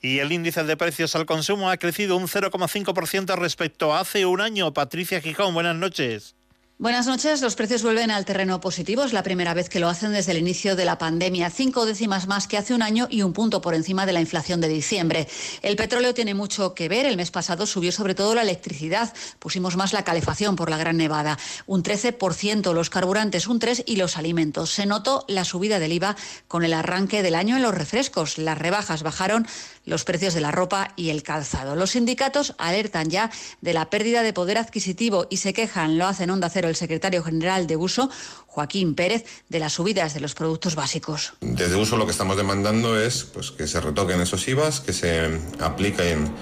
Y el índice de precios al consumo ha crecido un 0,5% respecto a hace un año. Patricia Gijón, buenas noches. Buenas noches. Los precios vuelven al terreno positivo. Es la primera vez que lo hacen desde el inicio de la pandemia. Cinco décimas más que hace un año y un punto por encima de la inflación de diciembre. El petróleo tiene mucho que ver. El mes pasado subió sobre todo la electricidad. Pusimos más la calefacción por la gran nevada. Un 13%, los carburantes un 3% y los alimentos. Se notó la subida del IVA con el arranque del año en los refrescos. Las rebajas bajaron los precios de la ropa y el calzado. Los sindicatos alertan ya de la pérdida de poder adquisitivo y se quejan, lo hacen Onda Cero el secretario general de Uso, Joaquín Pérez, de las subidas de los productos básicos. Desde uso lo que estamos demandando es pues, que se retoquen esos IVAs, que se apliquen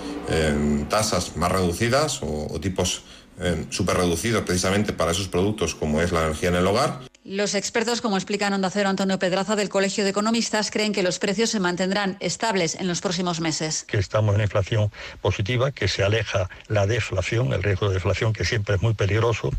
tasas más reducidas o, o tipos eh, súper reducidos precisamente para esos productos como es la energía en el hogar. Los expertos, como explica en Onda Cero Antonio Pedraza del Colegio de Economistas, creen que los precios se mantendrán estables en los próximos meses. que estamos en una inflación positiva, que se aleja la deflación, el riesgo de deflación que siempre es muy peligroso,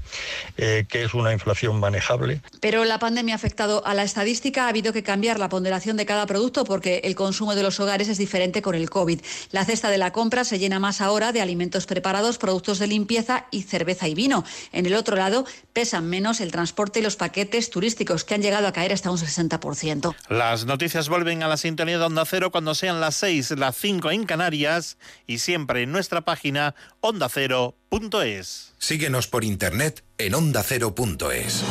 eh, que es una inflación manejable. Pero la pandemia ha afectado a la estadística. Ha habido que cambiar la ponderación de cada producto porque el consumo de los hogares es diferente con el COVID. La cesta de la compra se llena más ahora de alimentos preparados, productos de limpieza y cerveza y vino. En el otro lado, pesan menos el transporte y los paquetes turísticos que han llegado a caer hasta un 60%. Las noticias vuelven a la sintonía de Onda Cero cuando sean las 6, las 5 en Canarias y siempre en nuestra página ondacero.es. Síguenos por internet en ondacero.es.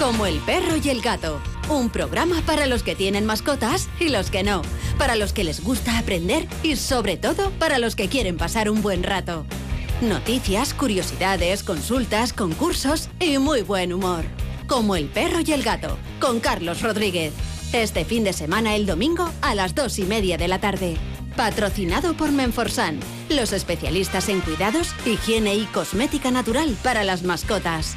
Como el perro y el gato. Un programa para los que tienen mascotas y los que no. Para los que les gusta aprender y sobre todo para los que quieren pasar un buen rato. Noticias, curiosidades, consultas, concursos y muy buen humor. Como el perro y el gato. Con Carlos Rodríguez. Este fin de semana el domingo a las dos y media de la tarde. Patrocinado por Menforsan, los especialistas en cuidados, higiene y cosmética natural para las mascotas.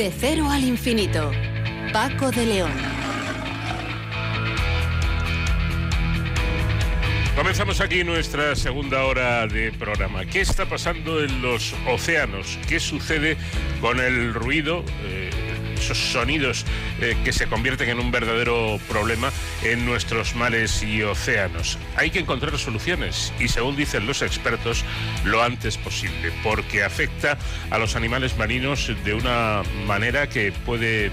De cero al infinito. Paco de León. Comenzamos aquí nuestra segunda hora de programa. ¿Qué está pasando en los océanos? ¿Qué sucede con el ruido? eh, esos sonidos eh, que se convierten en un verdadero problema en nuestros mares y océanos. Hay que encontrar soluciones y según dicen los expertos, lo antes posible, porque afecta a los animales marinos de una manera que puede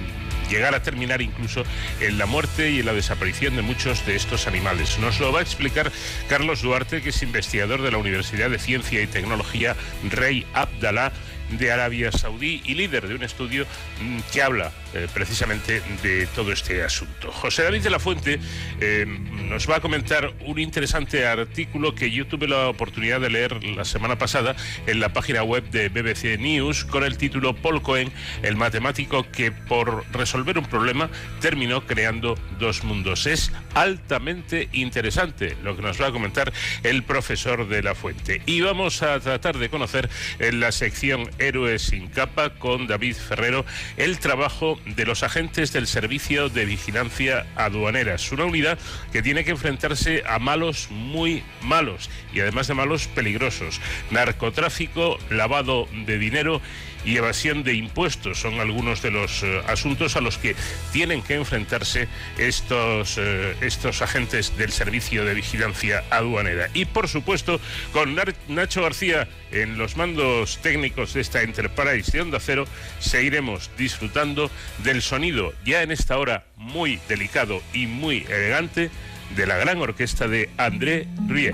llegar a terminar incluso en la muerte y en la desaparición de muchos de estos animales. Nos lo va a explicar Carlos Duarte, que es investigador de la Universidad de Ciencia y Tecnología Rey Abdalá de Arabia Saudí y líder de un estudio mm, que habla eh, precisamente de todo este asunto. José David de la Fuente eh, nos va a comentar un interesante artículo que yo tuve la oportunidad de leer la semana pasada en la página web de BBC News con el título Paul Cohen, el matemático que por resolver un problema terminó creando dos mundos. Es altamente interesante lo que nos va a comentar el profesor de la Fuente. Y vamos a tratar de conocer en la sección Héroes sin capa con David Ferrero el trabajo de los agentes del Servicio de Vigilancia Aduaneras, una unidad que tiene que enfrentarse a malos muy malos y además de malos peligrosos, narcotráfico, lavado de dinero y evasión de impuestos son algunos de los eh, asuntos a los que tienen que enfrentarse estos, eh, estos agentes del Servicio de Vigilancia Aduanera. Y por supuesto, con Nacho García en los mandos técnicos de esta Enterprise de Onda Cero, seguiremos disfrutando del sonido ya en esta hora muy delicado y muy elegante de la gran orquesta de André Rie.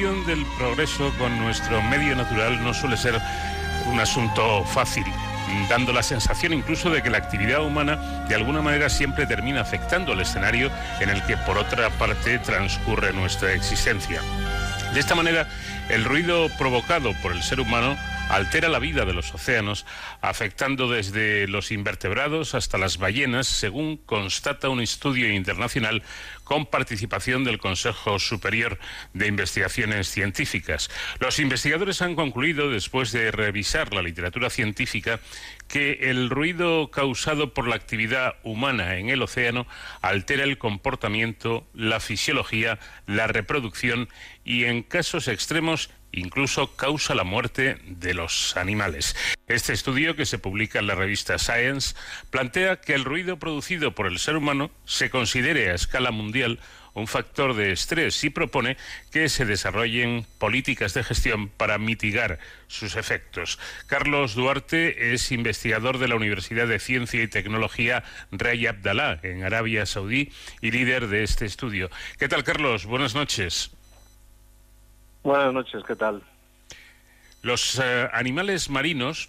Del progreso con nuestro medio natural no suele ser un asunto fácil, dando la sensación incluso de que la actividad humana de alguna manera siempre termina afectando el escenario en el que por otra parte transcurre nuestra existencia. De esta manera, el ruido provocado por el ser humano altera la vida de los océanos, afectando desde los invertebrados hasta las ballenas, según constata un estudio internacional con participación del Consejo Superior de Investigaciones Científicas. Los investigadores han concluido, después de revisar la literatura científica, que el ruido causado por la actividad humana en el océano altera el comportamiento, la fisiología, la reproducción y, en casos extremos, incluso causa la muerte de los animales. Este estudio, que se publica en la revista Science, plantea que el ruido producido por el ser humano se considere a escala mundial un factor de estrés y propone que se desarrollen políticas de gestión para mitigar sus efectos. Carlos Duarte es investigador de la Universidad de Ciencia y Tecnología Rey Abdalá en Arabia Saudí y líder de este estudio. ¿Qué tal, Carlos? Buenas noches. Buenas noches, ¿qué tal? Los eh, animales marinos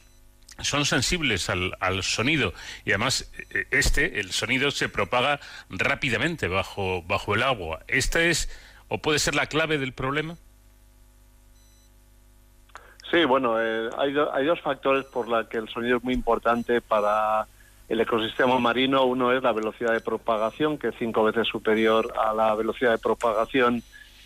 son sensibles al, al, sonido y además eh, este, el sonido se propaga rápidamente bajo, bajo el agua. ¿Esta es o puede ser la clave del problema? Sí, bueno, eh, hay, do, hay, dos factores por los que el sonido es muy importante para el ecosistema marino. Uno es la velocidad de propagación, que es cinco veces superior a la velocidad de propagación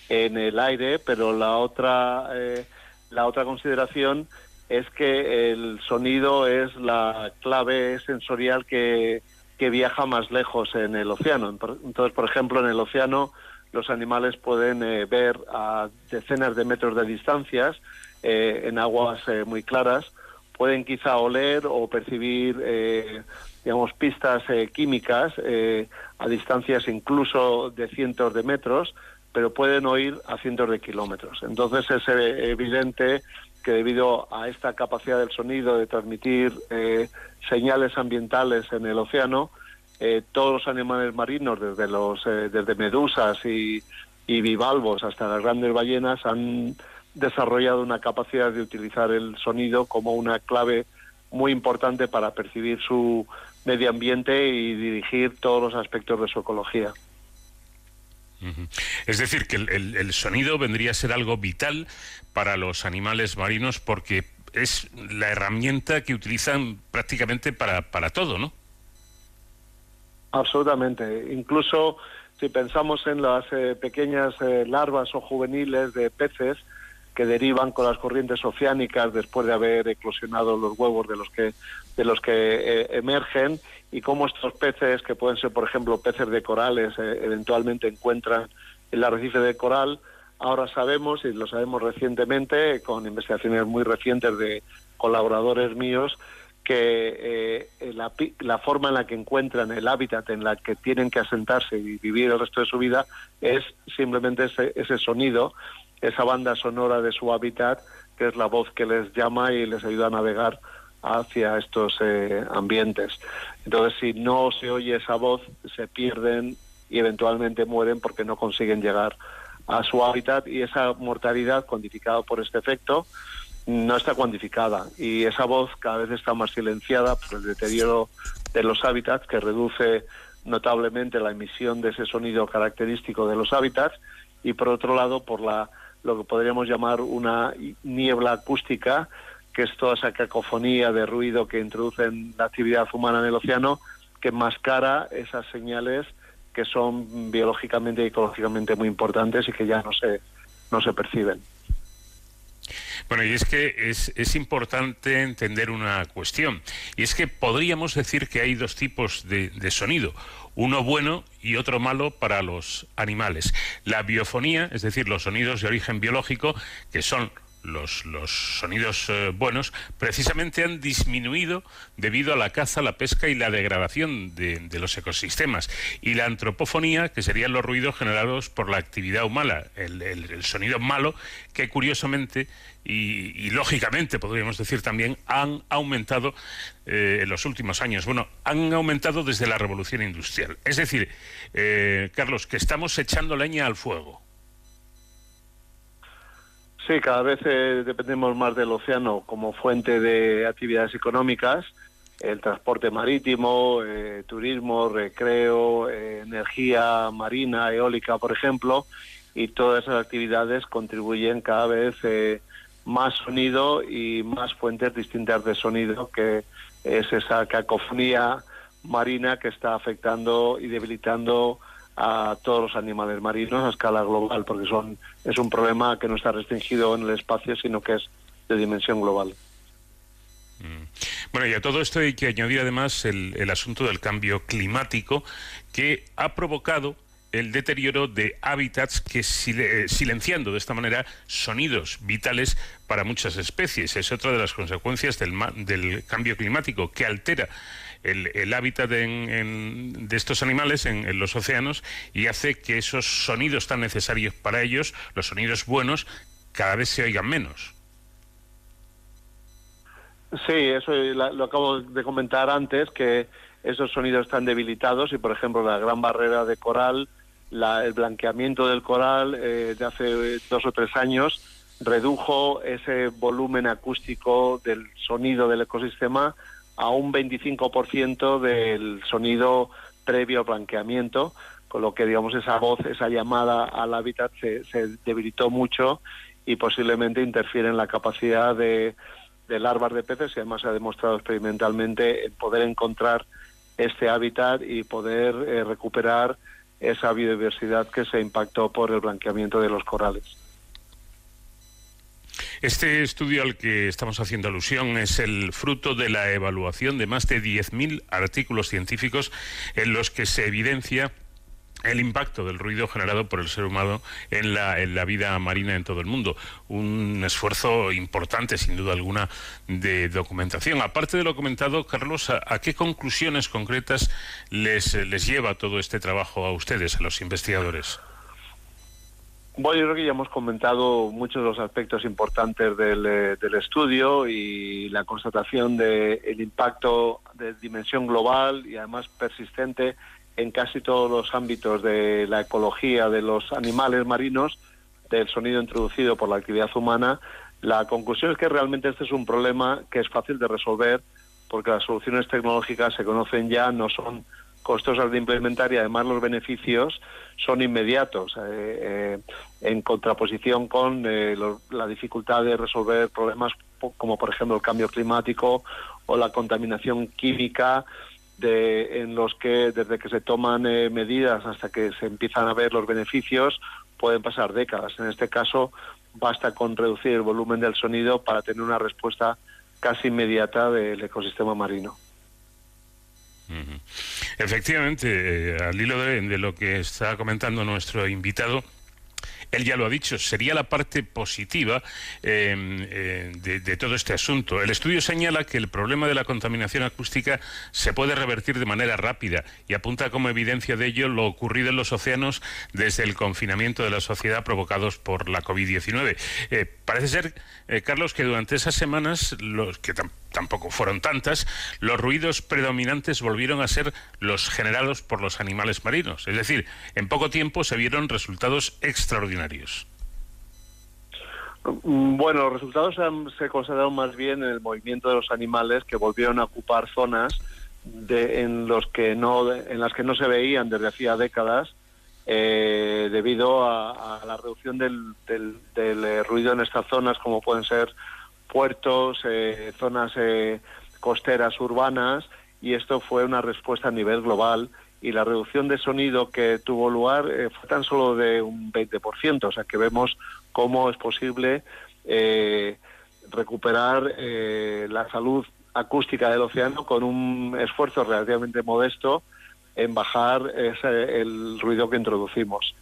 en el aire, pero la otra, eh, la otra consideración es que el sonido es la clave sensorial que, que, viaja más lejos en el océano. Entonces, por ejemplo, en el océano los animales pueden eh, ver a decenas de metros de distancias eh, en aguas eh, muy claras, pueden quizá oler o percibir, digamos, pistas químicas a distancias incluso de cientos de metros, pero pueden oír a cientos de kilómetros. Entonces es evidente que debido a esta capacidad del sonido de transmitir eh, señales ambientales en el océano, eh, todos los animales marinos, desde los eh, desde medusas y, bivalvos hasta las grandes ballenas, han desarrollado una capacidad de utilizar el sonido como una clave muy importante para percibir su medio ambiente y dirigir todos los aspectos de su ecología. Es decir, que el, sonido vendría a ser algo vital para los animales marinos porque es la herramienta que utilizan prácticamente para, para todo, ¿no? Absolutamente. Incluso si pensamos en las eh, pequeñas eh, larvas o juveniles de peces que derivan con las corrientes oceánicas después de haber eclosionado los huevos de los que de los que eh, emergen y cómo estos peces que pueden ser por ejemplo peces de corales eh, eventualmente encuentran el arrecife de coral ahora sabemos y lo sabemos recientemente con investigaciones muy recientes de colaboradores míos que eh, la, la, forma en la que encuentran el hábitat en la que tienen que asentarse y vivir el resto de su vida es simplemente ese, ese sonido esa banda sonora de su hábitat, que es la voz que les llama y les ayuda a navegar hacia estos eh, ambientes. Entonces, si no se oye esa voz, se pierden y eventualmente mueren porque no consiguen llegar a su hábitat y esa mortalidad cuantificada por este efecto no está cuantificada y esa voz cada vez está más silenciada por el deterioro de los hábitats que reduce notablemente la emisión de ese sonido característico de los hábitats y por otro lado por la lo que podríamos llamar una niebla acústica, que es toda esa cacofonía de ruido que introduce la actividad humana en el océano, que enmascara esas señales que son biológicamente y ecológicamente muy importantes y que ya no se, no se perciben. Bueno, y es que es, es, importante entender una cuestión, y es que podríamos decir que hay dos tipos de sonido uno bueno y otro malo para los animales. La biofonía, es decir, los sonidos de origen biológico, que son los, los, sonidos eh, buenos precisamente han disminuido debido a la caza, la pesca y la degradación de, los ecosistemas. Y la antropofonía, que serían los ruidos generados por la actividad humana, el, sonido malo, que curiosamente y, y, lógicamente podríamos decir también han aumentado eh, en los últimos años. Bueno, han aumentado desde la revolución industrial. Es decir, eh, Carlos, que estamos echando leña al fuego. Sí, cada vez eh, dependemos más del océano como fuente de actividades económicas, el transporte marítimo, eh, turismo, recreo, eh, energía marina, eólica, por ejemplo, y todas esas actividades contribuyen cada vez eh, más sonido y más fuentes distintas de sonido, que es esa cacofonía marina que está afectando y debilitando a todos los animales marinos a escala global, porque son es un problema que no está restringido en el espacio, sino que es de dimensión global. Bueno, y a todo esto hay que añadir además el, el asunto del cambio climático que ha provocado el deterioro de hábitats que sil- silenciando de esta manera sonidos vitales para muchas especies. Es otra de las consecuencias del, del cambio climático que altera el, el hábitat en- en- de estos animales en, los océanos y hace que esos sonidos tan necesarios para ellos, los sonidos buenos, cada vez se oigan menos. Sí, eso la- lo acabo de comentar antes, que esos sonidos están debilitados y, por ejemplo, la gran barrera de coral, la- el blanqueamiento del coral eh, de hace dos o tres años redujo ese volumen acústico del sonido del ecosistema a un 25% del sonido previo al blanqueamiento, con lo que, digamos, esa voz, esa llamada al hábitat se, se debilitó mucho y posiblemente interfiere en la capacidad de, de larvas de peces y además se ha demostrado experimentalmente en poder encontrar este hábitat y poder eh, recuperar esa biodiversidad que se impactó por el blanqueamiento de los corales. Este estudio al que estamos haciendo alusión es el fruto de la evaluación de más de 10.000 artículos científicos en los que se evidencia el impacto del ruido generado por el ser humano en la, vida marina en todo el mundo. Un esfuerzo importante, sin duda alguna, de documentación. Aparte de lo comentado, Carlos, ¿a, a qué conclusiones concretas les, les lleva todo este trabajo a ustedes, a los investigadores? Bueno, yo creo que ya hemos comentado muchos de los aspectos importantes del, eh, estudio y la constatación del impacto de dimensión global y además persistente en casi todos los ámbitos de la ecología de los animales marinos, del sonido introducido por la actividad humana. La conclusión es que realmente este es un problema que es fácil de resolver porque las soluciones tecnológicas se conocen ya, no son costosas de implementar y además los beneficios son inmediatos, eh, eh, en contraposición con eh, la dificultad de resolver problemas como por ejemplo el cambio climático o la contaminación química, de, en los que desde que se toman medidas hasta que se empiezan a ver los beneficios pueden pasar décadas. En este caso basta con reducir el volumen del sonido para tener una respuesta casi inmediata del ecosistema marino. Efectivamente, eh, al hilo de, lo que está comentando nuestro invitado, él ya lo ha dicho, sería la parte positiva eh, eh, de, todo este asunto. El estudio señala que el problema de la contaminación acústica se puede revertir de manera rápida y apunta como evidencia de ello lo ocurrido en los océanos desde el confinamiento de la sociedad provocados por la COVID-19. Eh, parece ser, eh, Carlos, que durante esas semanas, los que tam- tampoco fueron tantas, los ruidos predominantes volvieron a ser los generados por los animales marinos. Es decir, en poco tiempo se vieron resultados extraordinarios. Mm, Bueno, los resultados se, consideraron más bien en el movimiento de los animales que volvieron a ocupar zonas de, en los que no en las que no se veían desde hacía décadas eh, debido a, la reducción del, del- del, eh, ruido en estas zonas como pueden ser puertos, eh, zonas eh, costeras urbanas y esto fue una respuesta a nivel global y la reducción de sonido que tuvo lugar eh, fue tan solo de un 20%, o sea que vemos cómo es posible eh, recuperar eh, la salud acústica del océano con un esfuerzo relativamente modesto en bajar ese- el ruido que introducimos.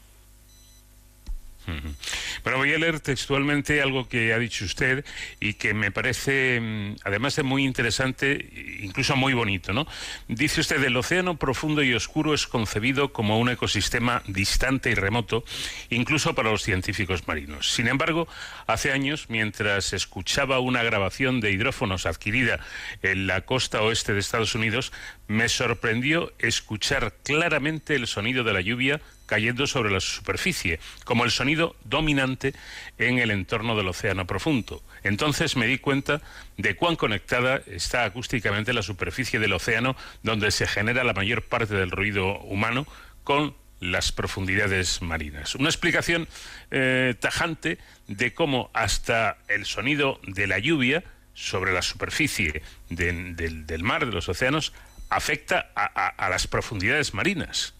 Bueno, voy a leer textualmente algo que ha dicho usted y que me parece, mm, además de muy interesante, incluso muy bonito, ¿no? Dice usted, el océano profundo y oscuro es concebido como un ecosistema distante y remoto, incluso para los científicos marinos. Sin embargo, hace años, mientras escuchaba una grabación de hidrófonos adquirida en la costa oeste de Estados Unidos, me sorprendió escuchar claramente el sonido de la lluvia cayendo sobre la superficie, como el sonido dominante en el entorno del océano profundo. Entonces me di cuenta de cuán conectada está acústicamente la superficie del océano, donde se genera la mayor parte del ruido humano, con las profundidades marinas. Una explicación eh, tajante de cómo hasta el sonido de la lluvia sobre la superficie de- del, del mar, de los océanos, afecta a, a- las profundidades marinas.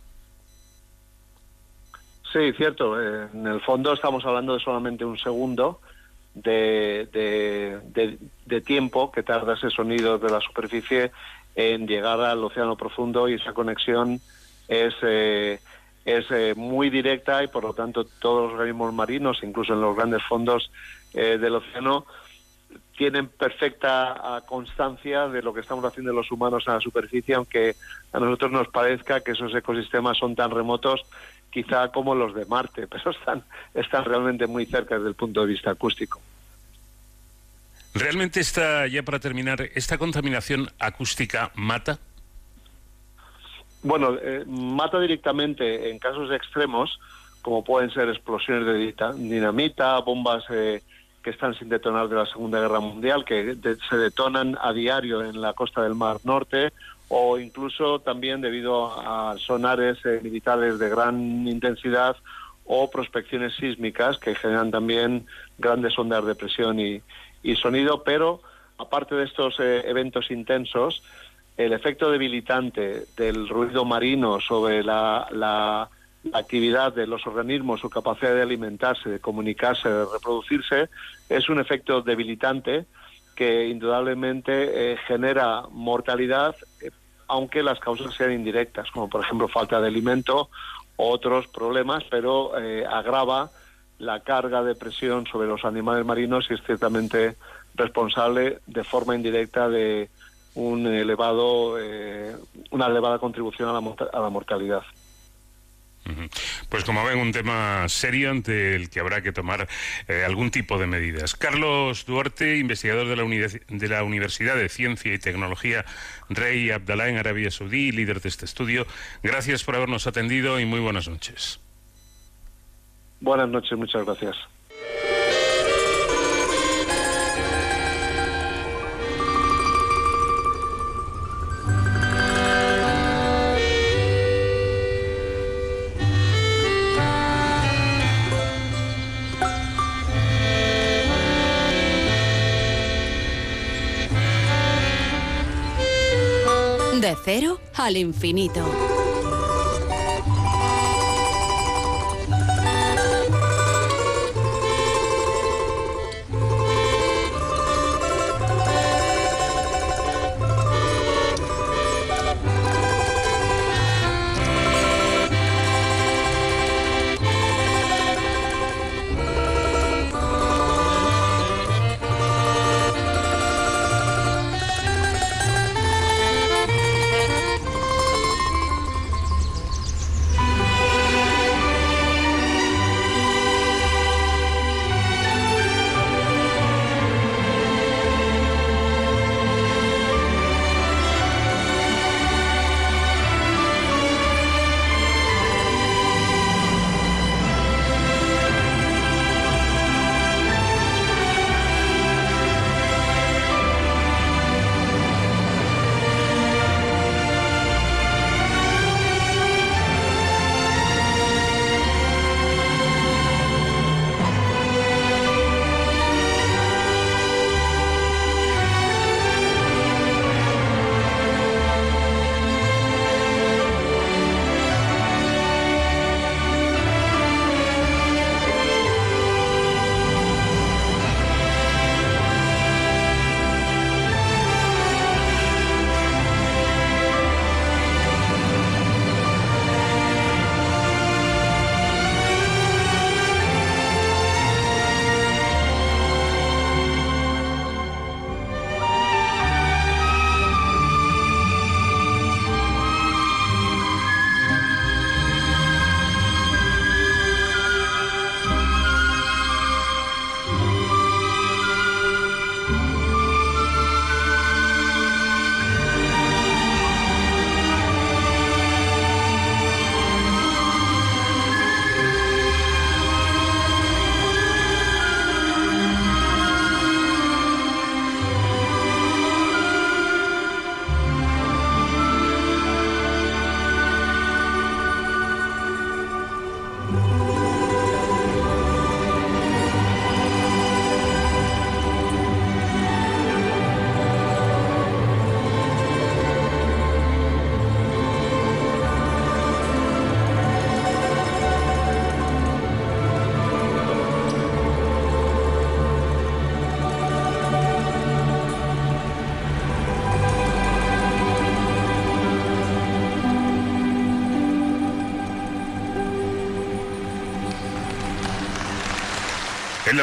Sí, cierto. Eh, En el fondo estamos hablando de solamente un segundo de tiempo que tarda ese sonido de la superficie en llegar al océano profundo y esa conexión es, eh, es eh, muy directa y por lo tanto todos los organismos marinos, incluso en los grandes fondos eh, del océano, tienen perfecta ah, constancia de lo que estamos haciendo los humanos en la superficie, aunque a nosotros nos parezca que esos ecosistemas son tan remotos quizá como los de Marte, pero están, están realmente muy cerca desde el punto de vista acústico. ¿Realmente esta, ya para terminar, esta contaminación acústica mata? Bueno, eh, mata directamente en casos extremos, como pueden ser explosiones de dinamita, bombas eh, que están sin detonar de la Segunda Guerra Mundial, que se detonan a diario en la costa del Mar Norte, o incluso también debido a sonares eh, militares de gran intensidad o prospecciones sísmicas que generan también grandes ondas de presión y, y sonido, pero aparte de estos eh, eventos intensos, el efecto debilitante del ruido marino sobre la- la actividad de los organismos, su capacidad de alimentarse, de comunicarse, de reproducirse, es un efecto debilitante que indudablemente eh, genera mortalidad, eh, aunque las causas sean indirectas, como por ejemplo falta de alimento o otros problemas, pero eh, agrava la carga de presión sobre los animales marinos y es ciertamente responsable de forma indirecta de un elevado, una elevada contribución a la, a la mortalidad. Pues como ven, un tema serio ante el que habrá que tomar eh, algún tipo de medidas. Carlos Duarte, investigador de la, de la Universidad de Ciencia y Tecnología Rey Abdalá en Arabia Saudí, líder de este estudio, gracias por habernos atendido y muy buenas noches. Buenas noches, muchas gracias. Al infinito.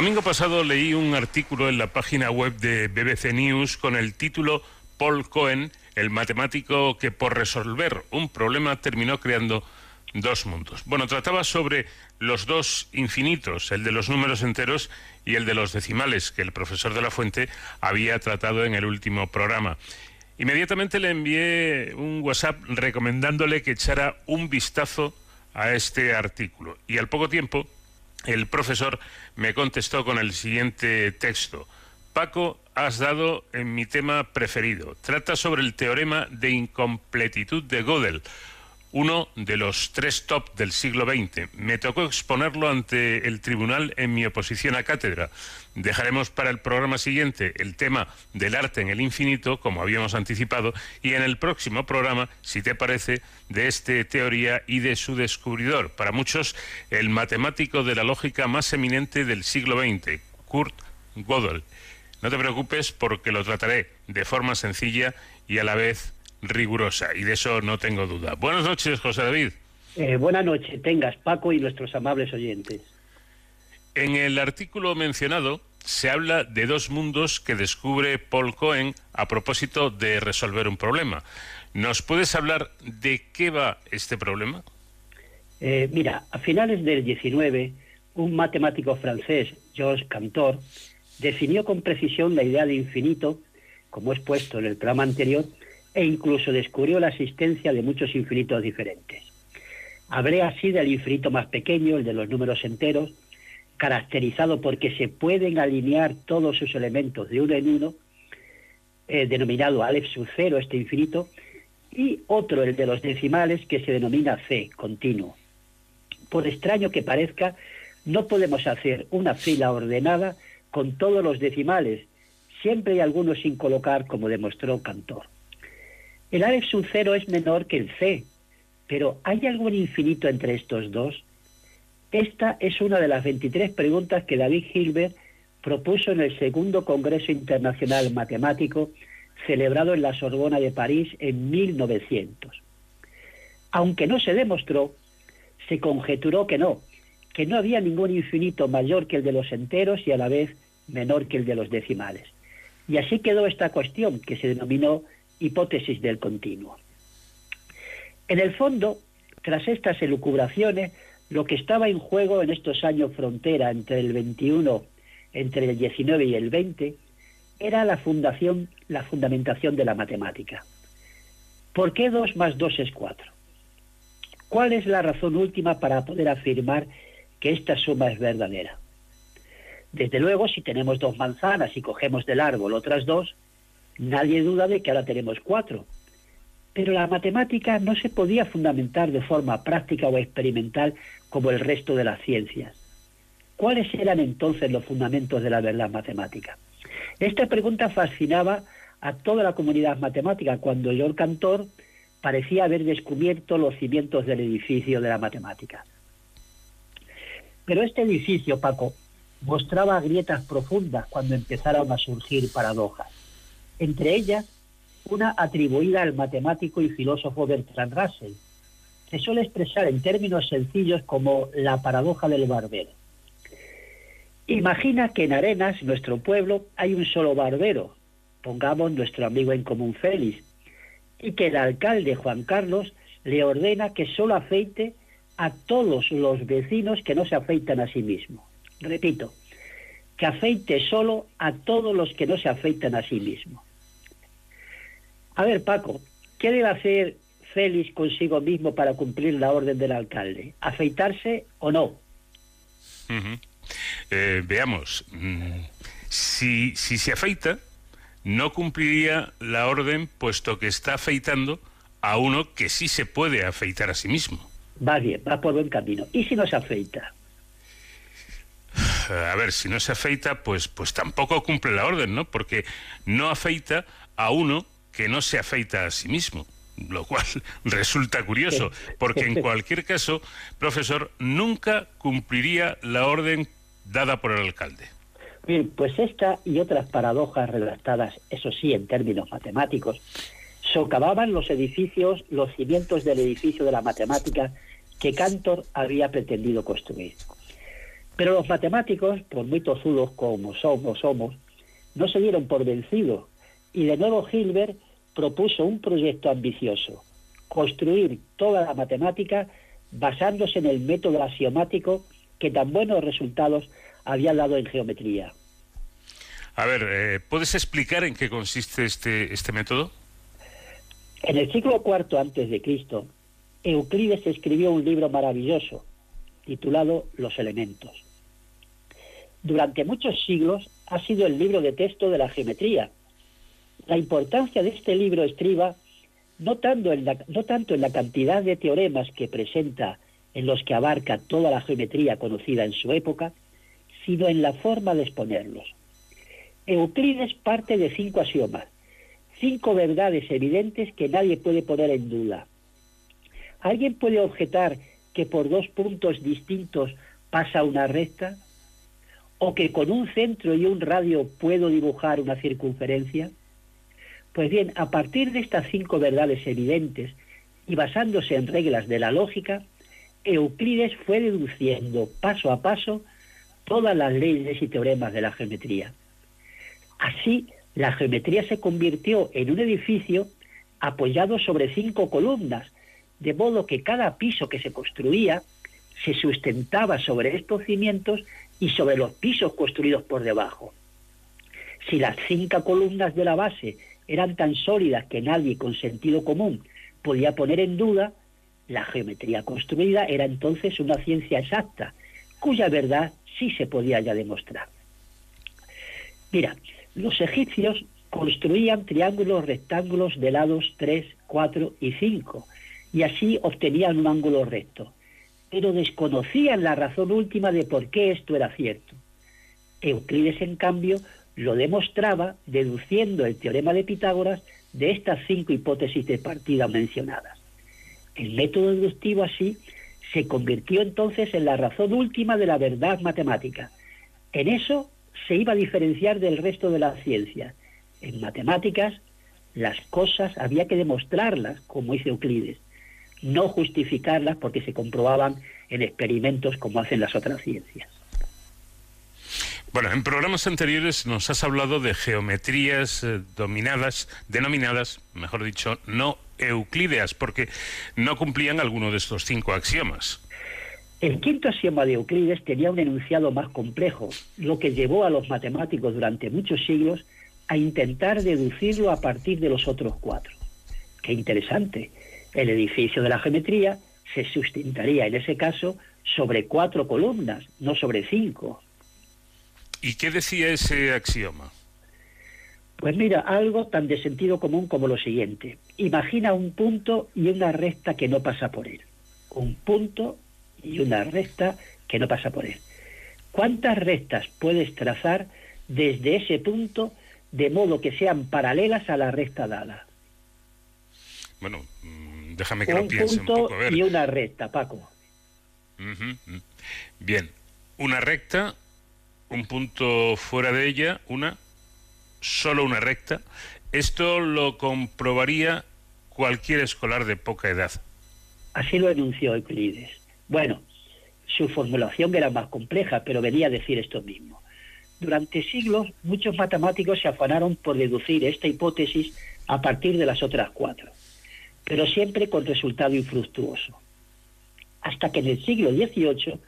Domingo pasado leí un artículo en la página web de BBC News con el título Paul Cohen, el matemático que por resolver un problema terminó creando dos mundos. Bueno, trataba sobre los dos infinitos, el de los números enteros y el de los decimales, que el profesor de la Fuente había tratado en el último programa. Inmediatamente le envié un WhatsApp recomendándole que echara un vistazo a este artículo. Y al poco tiempo, el profesor me contestó con el siguiente texto. Paco, has dado en mi tema preferido. Trata sobre el teorema de incompletitud de Gödel, uno de los tres top del siglo XX. Me tocó exponerlo ante el tribunal en mi oposición a cátedra. Dejaremos para el programa siguiente el tema del arte en el infinito, como habíamos anticipado, y en el próximo programa, si te parece, de este teoría y de su descubridor, para muchos el matemático de la lógica más eminente del siglo XX, Kurt Gödel. No te preocupes porque lo trataré de forma sencilla y a la vez rigurosa, y de eso no tengo duda. Buenas noches, José David. Eh, buenas noches, tengas Paco y nuestros amables oyentes. En el artículo mencionado se habla de dos mundos que descubre Paul Cohen a propósito de resolver un problema. ¿Nos puedes hablar de qué va este problema? Eh, mira, a finales del 19, un matemático francés, Georges Cantor, definió con precisión la idea de infinito, como es puesto en el programa anterior, e incluso descubrió la existencia de muchos infinitos diferentes. Hablé así del infinito más pequeño, el de los números enteros, caracterizado porque se pueden alinear todos sus elementos de uno en uno, eh, denominado Aleph sub cero, este infinito, y otro, el de los decimales, que se denomina C, continuo. Por extraño que parezca, no podemos hacer una fila ordenada con todos los decimales, siempre hay algunos sin colocar, como demostró Cantor. El Aleph sub cero es menor que el C, pero ¿hay algún infinito entre estos dos? Esta es una de las 23 preguntas que David Hilbert propuso en el segundo Congreso Internacional Matemático celebrado en la Sorbona de París en 1900. Aunque no se demostró, se conjeturó que no, que no había ningún infinito mayor que el de los enteros y a la vez menor que el de los decimales. Y así quedó esta cuestión que se denominó hipótesis del continuo. En el fondo, tras estas elucubraciones, lo que estaba en juego en estos años frontera entre el 21, entre el 19 y el 20, era la fundación, la fundamentación de la matemática. ¿Por qué 2 más 2 es 4? ¿Cuál es la razón última para poder afirmar que esta suma es verdadera? Desde luego, si tenemos dos manzanas y cogemos del árbol otras dos, Nadie duda de que ahora tenemos cuatro. Pero la matemática no se podía fundamentar de forma práctica o experimental como el resto de las ciencias. ¿Cuáles eran entonces los fundamentos de la verdad matemática? Esta pregunta fascinaba a toda la comunidad matemática cuando George Cantor parecía haber descubierto los cimientos del edificio de la matemática. Pero este edificio, Paco, mostraba grietas profundas cuando empezaron a surgir paradojas entre ellas una atribuida al matemático y filósofo Bertrand Russell. Se suele expresar en términos sencillos como la paradoja del barbero. Imagina que en Arenas, nuestro pueblo, hay un solo barbero, pongamos nuestro amigo en común Félix, y que el alcalde Juan Carlos le ordena que solo afeite a todos los vecinos que no se afeitan a sí mismo. Repito, que afeite solo a todos los que no se afeitan a sí mismo. A ver, Paco, ¿qué debe hacer Félix consigo mismo para cumplir la orden del alcalde? ¿Afeitarse o no? Eh, veamos, mm, si, si se afeita, no cumpliría la orden puesto que está afeitando a uno que sí se puede afeitar a sí mismo. Va bien, va por buen camino. ¿Y si no se afeita? A ver, si no se afeita, pues, pues tampoco cumple la orden, ¿no? Porque no afeita a uno que no se afeita a sí mismo. Lo cual resulta curioso, porque en cualquier caso, profesor, nunca cumpliría la orden dada por el alcalde. Bien, pues esta y otras paradojas redactadas, eso sí, en términos matemáticos, socavaban los edificios, los cimientos del edificio de la matemática que Cantor había pretendido construir. Pero los matemáticos, por muy tozudos como somos, somos, no se dieron por vencidos y de nuevo Hilbert propuso un proyecto ambicioso, construir toda la matemática basándose en el método axiomático que tan buenos resultados había dado en geometría. A ver, eh, ¿puedes explicar en qué consiste este, este método? En el siglo IV antes de Cristo, Euclides escribió un libro maravilloso titulado Los elementos. Durante muchos siglos ha sido el libro de texto de la geometría. La importancia de este libro estriba no tanto en la, no tanto en la cantidad de teoremas que presenta en los que abarca toda la geometría conocida en su época, sino en la forma de exponerlos. Euclides parte de cinco axiomas, cinco verdades evidentes que nadie puede poner en duda. ¿Alguien puede objetar que por dos puntos distintos pasa una recta? ¿O que con un centro y un radio puedo dibujar una circunferencia? Pues bien, a partir de estas cinco verdades evidentes y basándose en reglas de la lógica, Euclides fue deduciendo paso a paso todas las leyes y teoremas de la geometría. Así, la geometría se convirtió en un edificio apoyado sobre cinco columnas, de modo que cada piso que se construía se sustentaba sobre estos cimientos y sobre los pisos construidos por debajo. Si las cinco columnas de la base eran tan sólidas que nadie con sentido común podía poner en duda, la geometría construida era entonces una ciencia exacta, cuya verdad sí se podía ya demostrar. Mira, los egipcios construían triángulos rectángulos de lados 3, 4 y 5, y así obtenían un ángulo recto, pero desconocían la razón última de por qué esto era cierto. Euclides, en cambio, lo demostraba deduciendo el teorema de Pitágoras de estas cinco hipótesis de partida mencionadas. El método deductivo así se convirtió entonces en la razón última de la verdad matemática. En eso se iba a diferenciar del resto de las ciencias. En matemáticas, las cosas había que demostrarlas, como dice Euclides, no justificarlas porque se comprobaban en experimentos como hacen las otras ciencias. Bueno, en programas anteriores nos has hablado de geometrías eh, dominadas, denominadas, mejor dicho, no euclídeas, porque no cumplían alguno de estos cinco axiomas. El quinto axioma de Euclides tenía un enunciado más complejo, lo que llevó a los matemáticos durante muchos siglos a intentar deducirlo a partir de los otros cuatro. Qué interesante. El edificio de la geometría se sustentaría en ese caso sobre cuatro columnas, no sobre cinco. ¿Y qué decía ese axioma? Pues mira, algo tan de sentido común como lo siguiente. Imagina un punto y una recta que no pasa por él. Un punto y una recta que no pasa por él. ¿Cuántas rectas puedes trazar desde ese punto de modo que sean paralelas a la recta dada? Bueno, mm, déjame que un lo piense un punto poco. A ver. y una recta, Paco. Mm. Bien, una recta, un punto fuera de ella, una, solo una recta. Esto lo comprobaría cualquier escolar de poca edad. Así lo enunció Euclides. Bueno, su formulación era más compleja, pero venía a decir esto mismo. Durante siglos, muchos matemáticos se afanaron por deducir esta hipótesis a partir de las otras cuatro, pero siempre con resultado infructuoso. Hasta que en el siglo XVIII,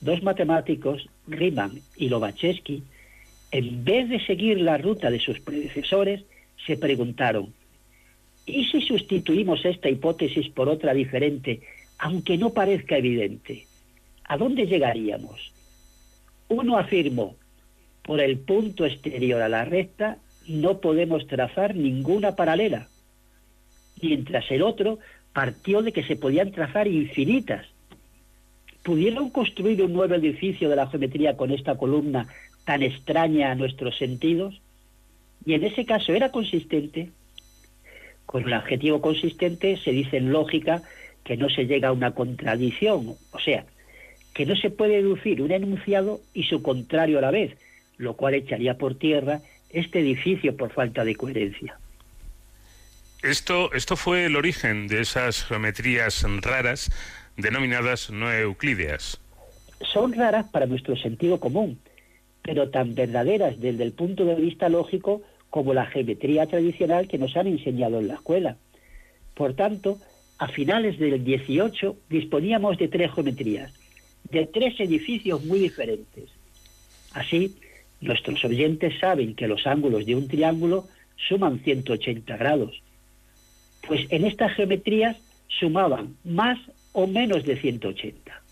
dos matemáticos, Riemann y Lobachevsky, en vez de seguir la ruta de sus predecesores, se preguntaron, ¿y si sustituimos esta hipótesis por otra diferente, aunque no parezca evidente? ¿A dónde llegaríamos? Uno afirmó, por el punto exterior a la recta no podemos trazar ninguna paralela, mientras el otro partió de que se podían trazar infinitas. ¿Pudieron construir un nuevo edificio de la geometría con esta columna tan extraña a nuestros sentidos? Y en ese caso era consistente. Con el adjetivo consistente se dice en lógica que no se llega a una contradicción, o sea, que no se puede deducir un enunciado y su contrario a la vez, lo cual echaría por tierra este edificio por falta de coherencia. Esto, esto fue el origen de esas geometrías raras denominadas no euclídeas. son raras para nuestro sentido común, pero tan verdaderas desde el punto de vista lógico como la geometría tradicional que nos han enseñado en la escuela. Por tanto, a finales del 18 disponíamos de tres geometrías, de tres edificios muy diferentes. Así, nuestros oyentes saben que los ángulos de un triángulo suman 180 grados. Pues en estas geometrías sumaban más o menos de 180.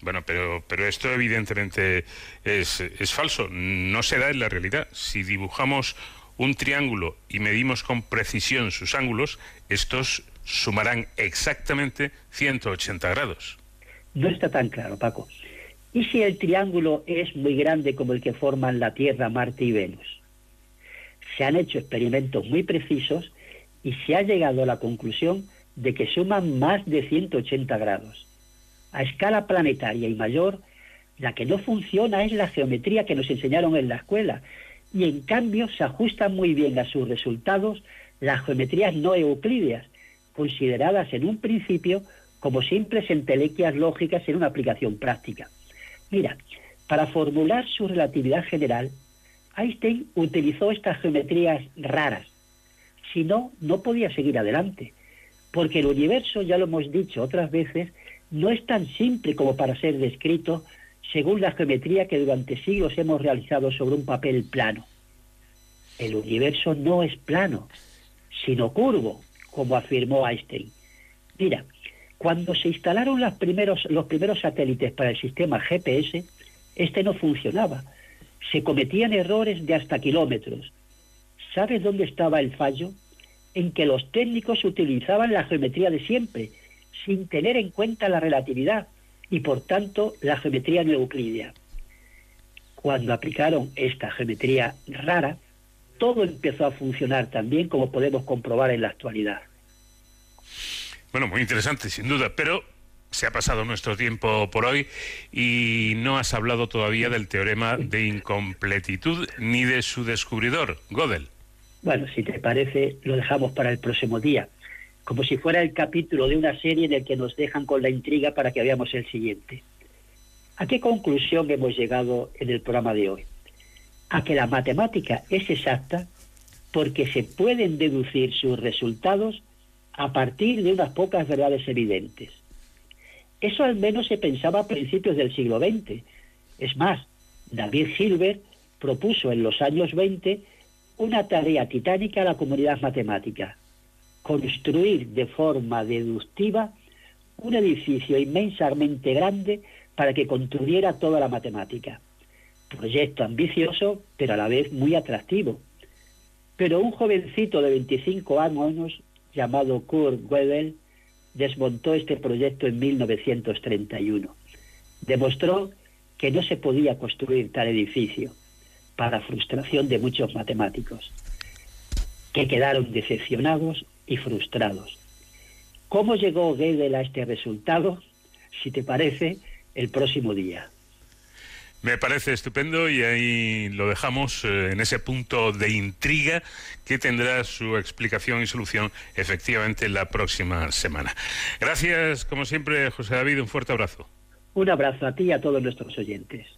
Bueno, pero, pero esto evidentemente es, es falso. No se da en la realidad. Si dibujamos un triángulo y medimos con precisión sus ángulos, estos sumarán exactamente 180 grados. No está tan claro, Paco. ¿Y si el triángulo es muy grande como el que forman la Tierra, Marte y Venus? Se han hecho experimentos muy precisos y se ha llegado a la conclusión de que suman más de 180 grados. A escala planetaria y mayor, la que no funciona es la geometría que nos enseñaron en la escuela y en cambio se ajustan muy bien a sus resultados las geometrías no euclídeas, consideradas en un principio como simples entelequias lógicas en una aplicación práctica. Mira, para formular su relatividad general, Einstein utilizó estas geometrías raras. Si no, no podía seguir adelante, porque el universo, ya lo hemos dicho otras veces, no es tan simple como para ser descrito según la geometría que durante siglos hemos realizado sobre un papel plano. El universo no es plano, sino curvo, como afirmó Einstein. Mira, cuando se instalaron los primeros, satélites para el sistema GPS, este no funcionaba. Se cometían errores de hasta kilómetros. ¿Sabes dónde estaba el fallo? En que los técnicos utilizaban la geometría de siempre, sin tener en cuenta la relatividad y por tanto la geometría no euclídea. Cuando aplicaron esta geometría rara, todo empezó a funcionar también como podemos comprobar en la actualidad. Bueno, muy interesante, sin duda, pero se ha pasado nuestro tiempo por hoy y no has hablado todavía del teorema de incompletitud ni de su descubridor, Gödel. Bueno, si te parece, lo dejamos para el próximo día, como si fuera el capítulo de una serie en el que nos dejan con la intriga para que veamos el siguiente. ¿A qué conclusión hemos llegado en el programa de hoy? A que la matemática es exacta porque se pueden deducir sus resultados a partir de unas pocas verdades evidentes. Eso al menos se pensaba a principios del siglo XX. Es más, David Hilbert propuso en los años 20 una tarea titánica a la comunidad matemática, construir de forma deductiva un edificio inmensamente grande para que construyera toda la matemática. Proyecto ambicioso, pero a la vez muy atractivo. Pero un jovencito de 25 años llamado Kurt Gödel desmontó este proyecto en 1931. Demostró que no se podía construir tal edificio, para frustración de muchos matemáticos, que quedaron decepcionados y frustrados. ¿Cómo llegó Gödel a este resultado? Si te parece, el próximo día. Me parece estupendo y ahí lo dejamos eh, en ese punto de intriga que tendrá su explicación y solución efectivamente la próxima semana. Gracias, como siempre, José David, un fuerte abrazo. Un abrazo a ti y a todos nuestros oyentes.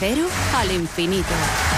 Cero al infinito.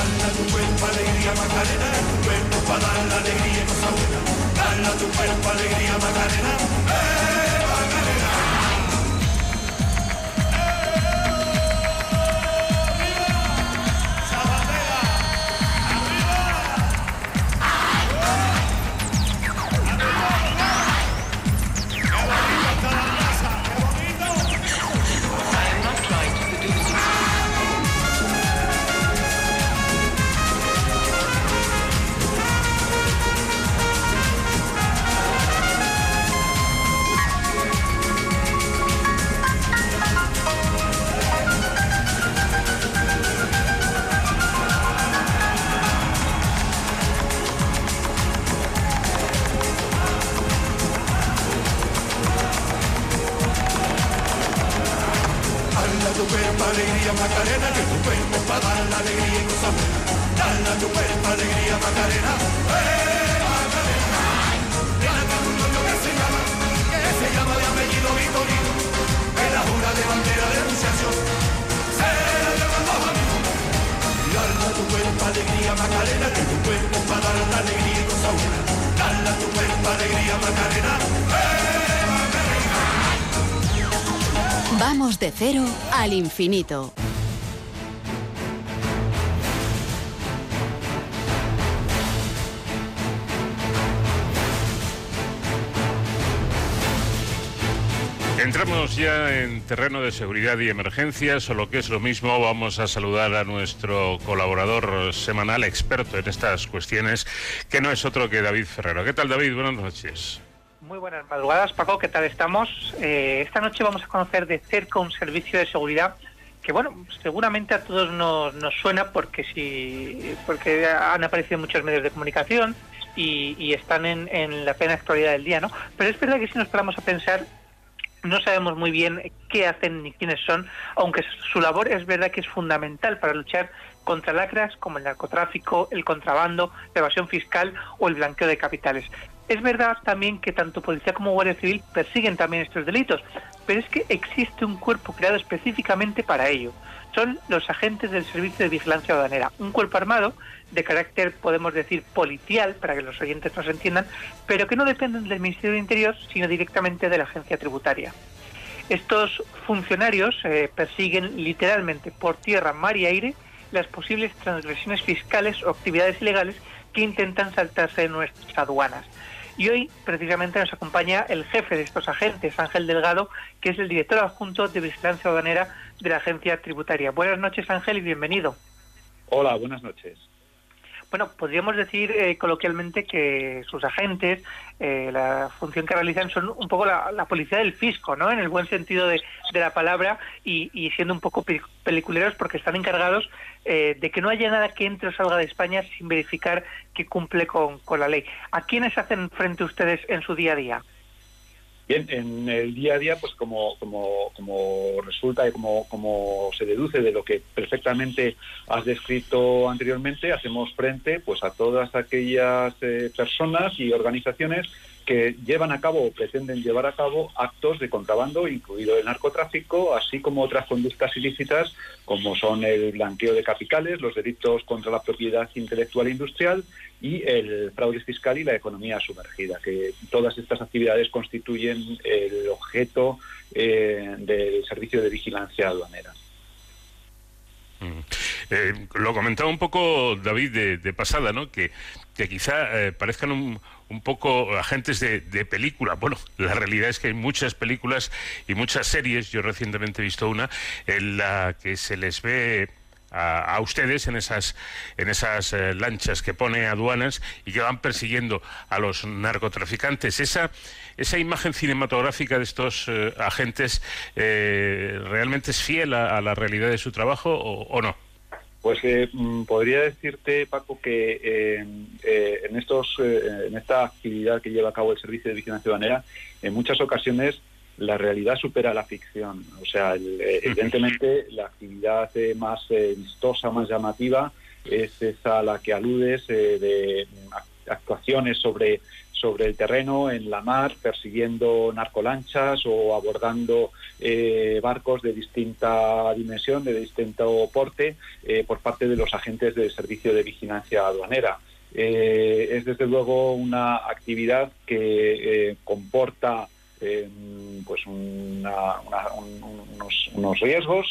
Dale a tu cuerpo alegría Macarena, tu cuerpo es para dar la alegría y cosa buena. Dale a tu cuerpo alegría Macarena, eh al infinito. Entramos ya en terreno de seguridad y emergencias, o lo que es lo mismo, vamos a saludar a nuestro colaborador semanal experto en estas cuestiones, que no es otro que David Ferrero. ¿Qué tal, David? Buenas noches. Muy buenas madrugadas, Paco, ¿qué tal estamos? Eh, esta noche vamos a conocer de cerca un servicio de seguridad que, bueno, seguramente a todos nos, nos suena porque, si, porque han aparecido muchos medios de comunicación y, y están en, en la plena actualidad del día, ¿no? Pero es verdad que si nos paramos a pensar, no sabemos muy bien qué hacen ni quiénes son, aunque su labor es verdad que es fundamental para luchar contra lacras como el narcotráfico, el contrabando, la evasión fiscal o el blanqueo de capitales. Es verdad también que tanto policía como guardia civil persiguen también estos delitos, pero es que existe un cuerpo creado específicamente para ello. Son los agentes del Servicio de Vigilancia Aduanera, un cuerpo armado de carácter, podemos decir, policial, para que los oyentes nos entiendan, pero que no dependen del Ministerio del Interior, sino directamente de la agencia tributaria. Estos funcionarios eh, persiguen literalmente por tierra, mar y aire las posibles transgresiones fiscales o actividades ilegales que intentan saltarse nuestras aduanas. Y hoy precisamente nos acompaña el jefe de estos agentes, Ángel Delgado, que es el director adjunto de Vigilancia Aduanera de la Agencia Tributaria. Buenas noches, Ángel, y bienvenido. Hola, buenas noches. Bueno, podríamos decir eh, coloquialmente que sus agentes, eh, la función que realizan son un poco la, policía del fisco, ¿no? En el buen sentido de, la palabra y, siendo un poco pe- peliculeros porque están encargados eh, de que no haya nada que entre o salga de España sin verificar que cumple con la ley. ¿A quiénes hacen frente ustedes en su día a día? Bien, en el día a día, pues como, como, como resulta y como, como se deduce de lo que perfectamente has descrito anteriormente, hacemos frente pues a todas aquellas eh, personas y organizaciones que llevan a cabo o pretenden llevar a cabo actos de contrabando, incluido el narcotráfico, así como otras conductas ilícitas como son el blanqueo de capitales, los delitos contra la propiedad intelectual e industrial y el fraude fiscal y la economía sumergida, que todas estas actividades constituyen el objeto eh, del servicio de vigilancia aduanera. Eh, lo comentaba un poco David de, de pasada, ¿no? Que, que quizá eh, parezcan un, un poco agentes de, de película. Bueno, la realidad es que hay muchas películas y muchas series. Yo recientemente he visto una en la que se les ve a, a ustedes en esas en esas eh, lanchas que pone aduanas y que van persiguiendo a los narcotraficantes. Esa esa imagen cinematográfica de estos eh, agentes eh, realmente es fiel a, a la realidad de su trabajo o, o no. Pues eh, mm, podría decirte, Paco, que eh, eh, en, estos, eh, en esta actividad que lleva a cabo el Servicio de Vigilancia Aduanera, en muchas ocasiones la realidad supera la ficción. O sea, el- eh, evidentemente la actividad eh, más vistosa, más llamativa, es esa a la que aludes eh, de actuaciones sobre sobre el terreno, en la mar, persiguiendo narcolanchas o abordando eh, barcos de distinta dimensión, de distinto porte, eh, por parte de los agentes del Servicio de Vigilancia Aduanera. Eh, es desde luego una actividad que comporta pues una- un- unos, unos riesgos,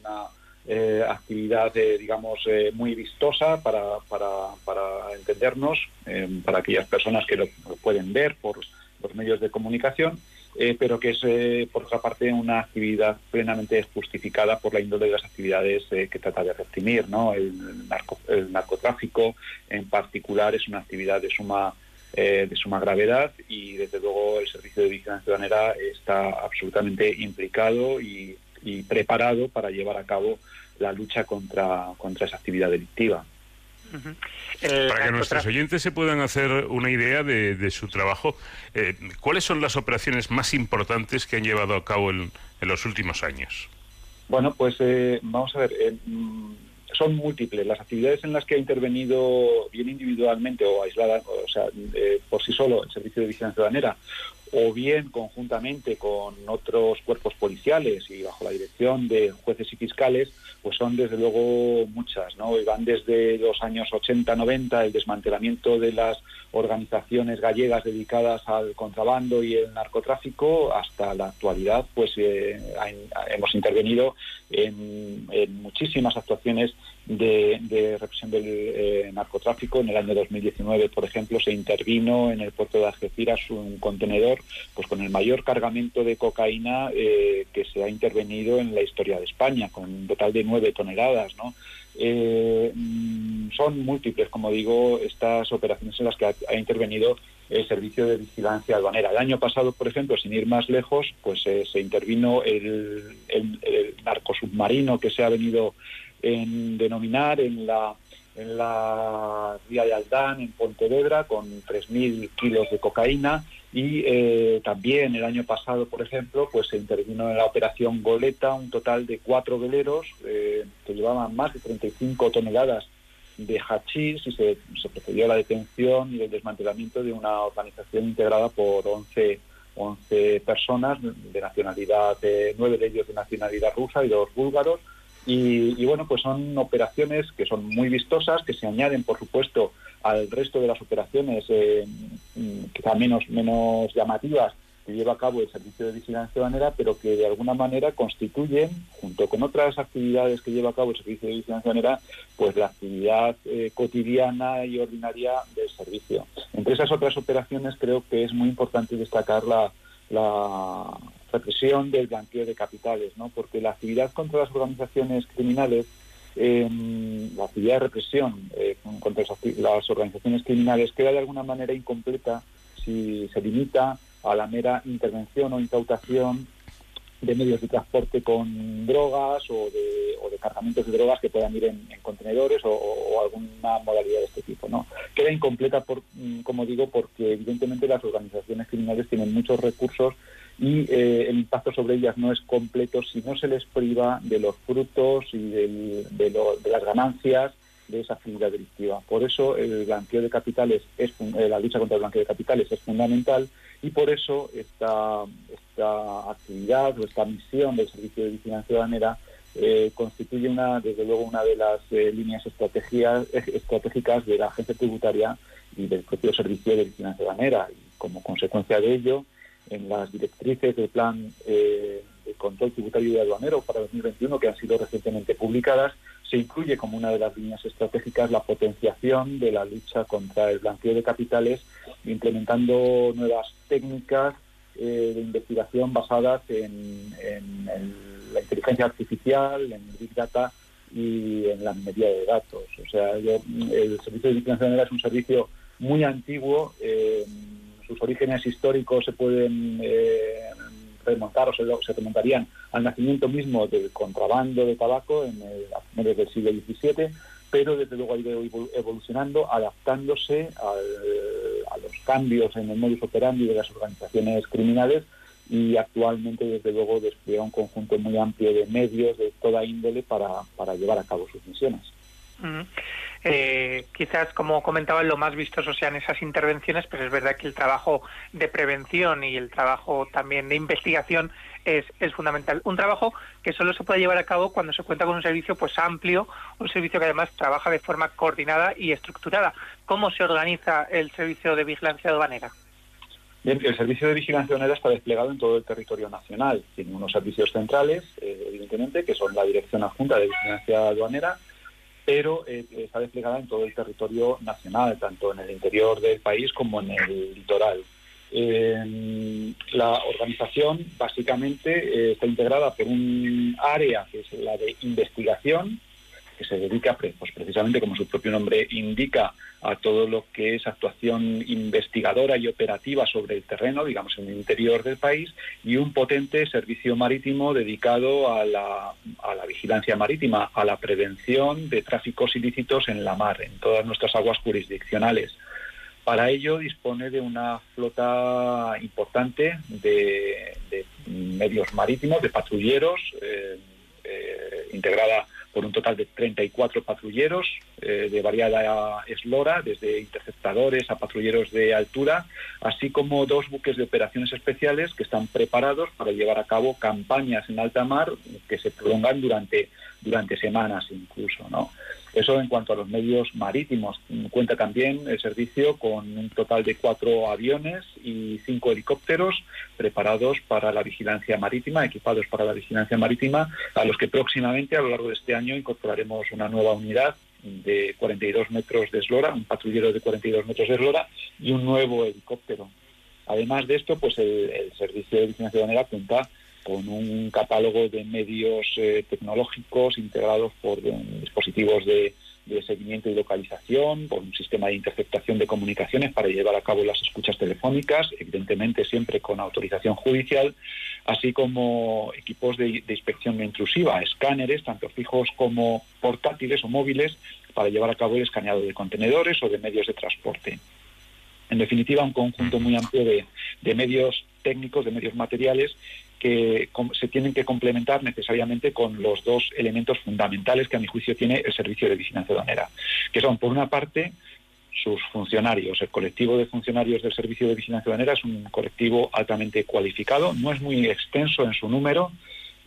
una eh, actividad, eh, digamos, eh, muy vistosa para, para, para entendernos, eh, para aquellas personas que lo, pueden ver por los medios de comunicación, eh, pero que es, eh, por otra parte, una actividad plenamente justificada por la índole de las actividades que trata de reprimir. ¿no? El, narco- el narcotráfico, en particular, es una actividad de suma de suma gravedad y desde luego el Servicio de Vigilancia Ciudadanera está absolutamente implicado y, y preparado para llevar a cabo la lucha contra, contra esa actividad delictiva. Para que nuestros oyentes se puedan hacer una idea de, de su trabajo, eh, ¿cuáles son las operaciones más importantes que han llevado a cabo en, en los últimos años? Bueno, pues eh, vamos a ver, eh, mm, son múltiples las actividades en las que ha intervenido bien individualmente o aislada, o sea, eh, por sí solo el Servicio de Vigilancia Ciudadanera, o bien conjuntamente con otros cuerpos policiales y bajo la dirección de jueces y fiscales, pues son desde luego muchas, ¿no? Y van desde los años 80-90 el desmantelamiento de las organizaciones gallegas dedicadas al contrabando y el narcotráfico hasta la actualidad, pues eh, hemos intervenido en, en muchísimas actuaciones de, de represión del eh, narcotráfico. En el año 2019, por ejemplo, se intervino en el puerto de Algeciras un contenedor pues con el mayor cargamento de cocaína eh, que se ha intervenido en la historia de España, con un total de nueve toneladas, ¿no? Eh, mm, son múltiples, como digo, estas operaciones en las que ha, intervenido el Servicio de Vigilancia Aduanera. El año pasado, por ejemplo, sin ir más lejos, pues eh, se intervino el, el, el narcosubmarino que se ha venido en denominar en la en la ría de Aldán, en Pontevedra, con 3.000 kilos de cocaína. Y eh, también el año pasado, por ejemplo, pues se intervino en la operación Goleta un total de cuatro veleros eh, que llevaban más de 35 toneladas de hachís y se, procedió a la detención y el desmantelamiento de una organización integrada por 11, 11 personas de nacionalidad, eh, nueve de ellos de nacionalidad rusa y dos búlgaros. Y, y, bueno, pues son operaciones que son muy vistosas, que se añaden, por supuesto, al resto de las operaciones eh, mm, quizá menos, menos llamativas que lleva a cabo el Servicio de Vigilancia Ciudadanera, pero que de alguna manera constituyen, junto con otras actividades que lleva a cabo el Servicio de Vigilancia Ciudadanera, pues la actividad eh, cotidiana y ordinaria del servicio. Entre esas otras operaciones creo que es muy importante destacar la represión del blanqueo de capitales, ¿no? porque la actividad contra las organizaciones criminales, eh, la actividad de represión eh, contra las, organizaciones criminales queda de alguna manera incompleta si se limita a la mera intervención o incautación de medios de transporte con drogas o de, o de cargamentos de drogas que puedan ir en, en contenedores o, o- o alguna modalidad de este tipo. ¿no? Queda incompleta, por, mm, como digo, porque evidentemente las organizaciones criminales tienen muchos recursos y eh, el impacto sobre ellas no es completo si no se les priva de los frutos y de, lo- de las ganancias de esa actividad delictiva. Por eso el blanqueo de capitales, es, eh, la lucha contra el blanqueo de capitales es fundamental y por eso esta, esta actividad o esta misión del Servicio de Vigilancia Ciudadanera eh, constituye una, desde luego una de las eh, líneas eh, estratégicas de la agencia tributaria y del propio Servicio de Vigilancia Ciudadanera. Y como consecuencia de ello, en las directrices del plan eh, de control tributario y aduanero para 2021 que han sido recientemente publicadas, se incluye como una de las líneas estratégicas la potenciación de la lucha contra el blanqueo de capitales, implementando nuevas técnicas eh, de investigación basadas en, la inteligencia artificial, en Big Data y en la minería de datos. O sea, yo- el Servicio de Vigilancia Ciudadana es un servicio muy antiguo, eh, sus orígenes históricos se pueden eh, remontar o se, remontarían al nacimiento mismo del contrabando de tabaco en el, a del siglo XVII, pero desde luego ha ido evol- evolucionando, adaptándose al- a los cambios en el modus operandi de las organizaciones criminales y actualmente desde luego despliega un conjunto muy amplio de medios de toda índole para, para llevar a cabo sus misiones. Eh, quizás, como comentaba, lo más vistoso sean esas intervenciones, pero es verdad que el trabajo de prevención y el trabajo también de investigación es, es fundamental. Un trabajo que solo se puede llevar a cabo cuando se cuenta con un servicio pues amplio, un servicio que además trabaja de forma coordinada y estructurada. ¿Cómo se organiza el servicio de vigilancia aduanera? Bien, el servicio de vigilancia aduanera está desplegado en todo el territorio nacional. Tiene unos servicios centrales, eh, evidentemente, que son la Dirección Adjunta de Vigilancia Aduanera, pero eh, está desplegada en todo el territorio nacional, tanto en el interior del país como en el litoral. Eh, la organización básicamente eh, está integrada por un área que es la de investigación, que se dedica pues, precisamente, como su propio nombre indica, a todo lo que es actuación investigadora y operativa sobre el terreno, digamos, en el interior del país, y un potente servicio marítimo dedicado a la, a la vigilancia marítima, a la prevención de tráficos ilícitos en la mar, en todas nuestras aguas jurisdiccionales. Para ello dispone de una flota importante de, de medios marítimos, de patrulleros, eh, eh, integrada por un total de 34 patrulleros eh, de variada eslora, desde interceptadores a patrulleros de altura, así como dos buques de operaciones especiales que están preparados para llevar a cabo campañas en alta mar que se prolongan durante, durante semanas incluso. ¿no? Eso en cuanto a los medios marítimos. Cuenta también el servicio con un total de cuatro aviones y cinco helicópteros preparados para la vigilancia marítima, equipados para la vigilancia marítima, a los que próximamente, a lo largo de este año, incorporaremos una nueva unidad de 42 metros de eslora, un patrullero de 42 metros de eslora y un nuevo helicóptero. Además de esto, pues el, servicio de vigilancia aduanera cuenta con un catálogo de medios eh, tecnológicos integrados por eh, dispositivos de, de seguimiento y localización, por un sistema de interceptación de comunicaciones para llevar a cabo las escuchas telefónicas, evidentemente siempre con autorización judicial, así como equipos de, de inspección no intrusiva, escáneres, tanto fijos como portátiles o móviles, para llevar a cabo el escaneado de contenedores o de medios de transporte. En definitiva, un conjunto muy amplio de, de medios técnicos, de medios materiales, que se tienen que complementar necesariamente con los dos elementos fundamentales que a mi juicio tiene el servicio de vigilancia aduanera, que son, por una parte, sus funcionarios. El colectivo de funcionarios del Servicio de Vigilancia Aduanera es un colectivo altamente cualificado, no es muy extenso en su número.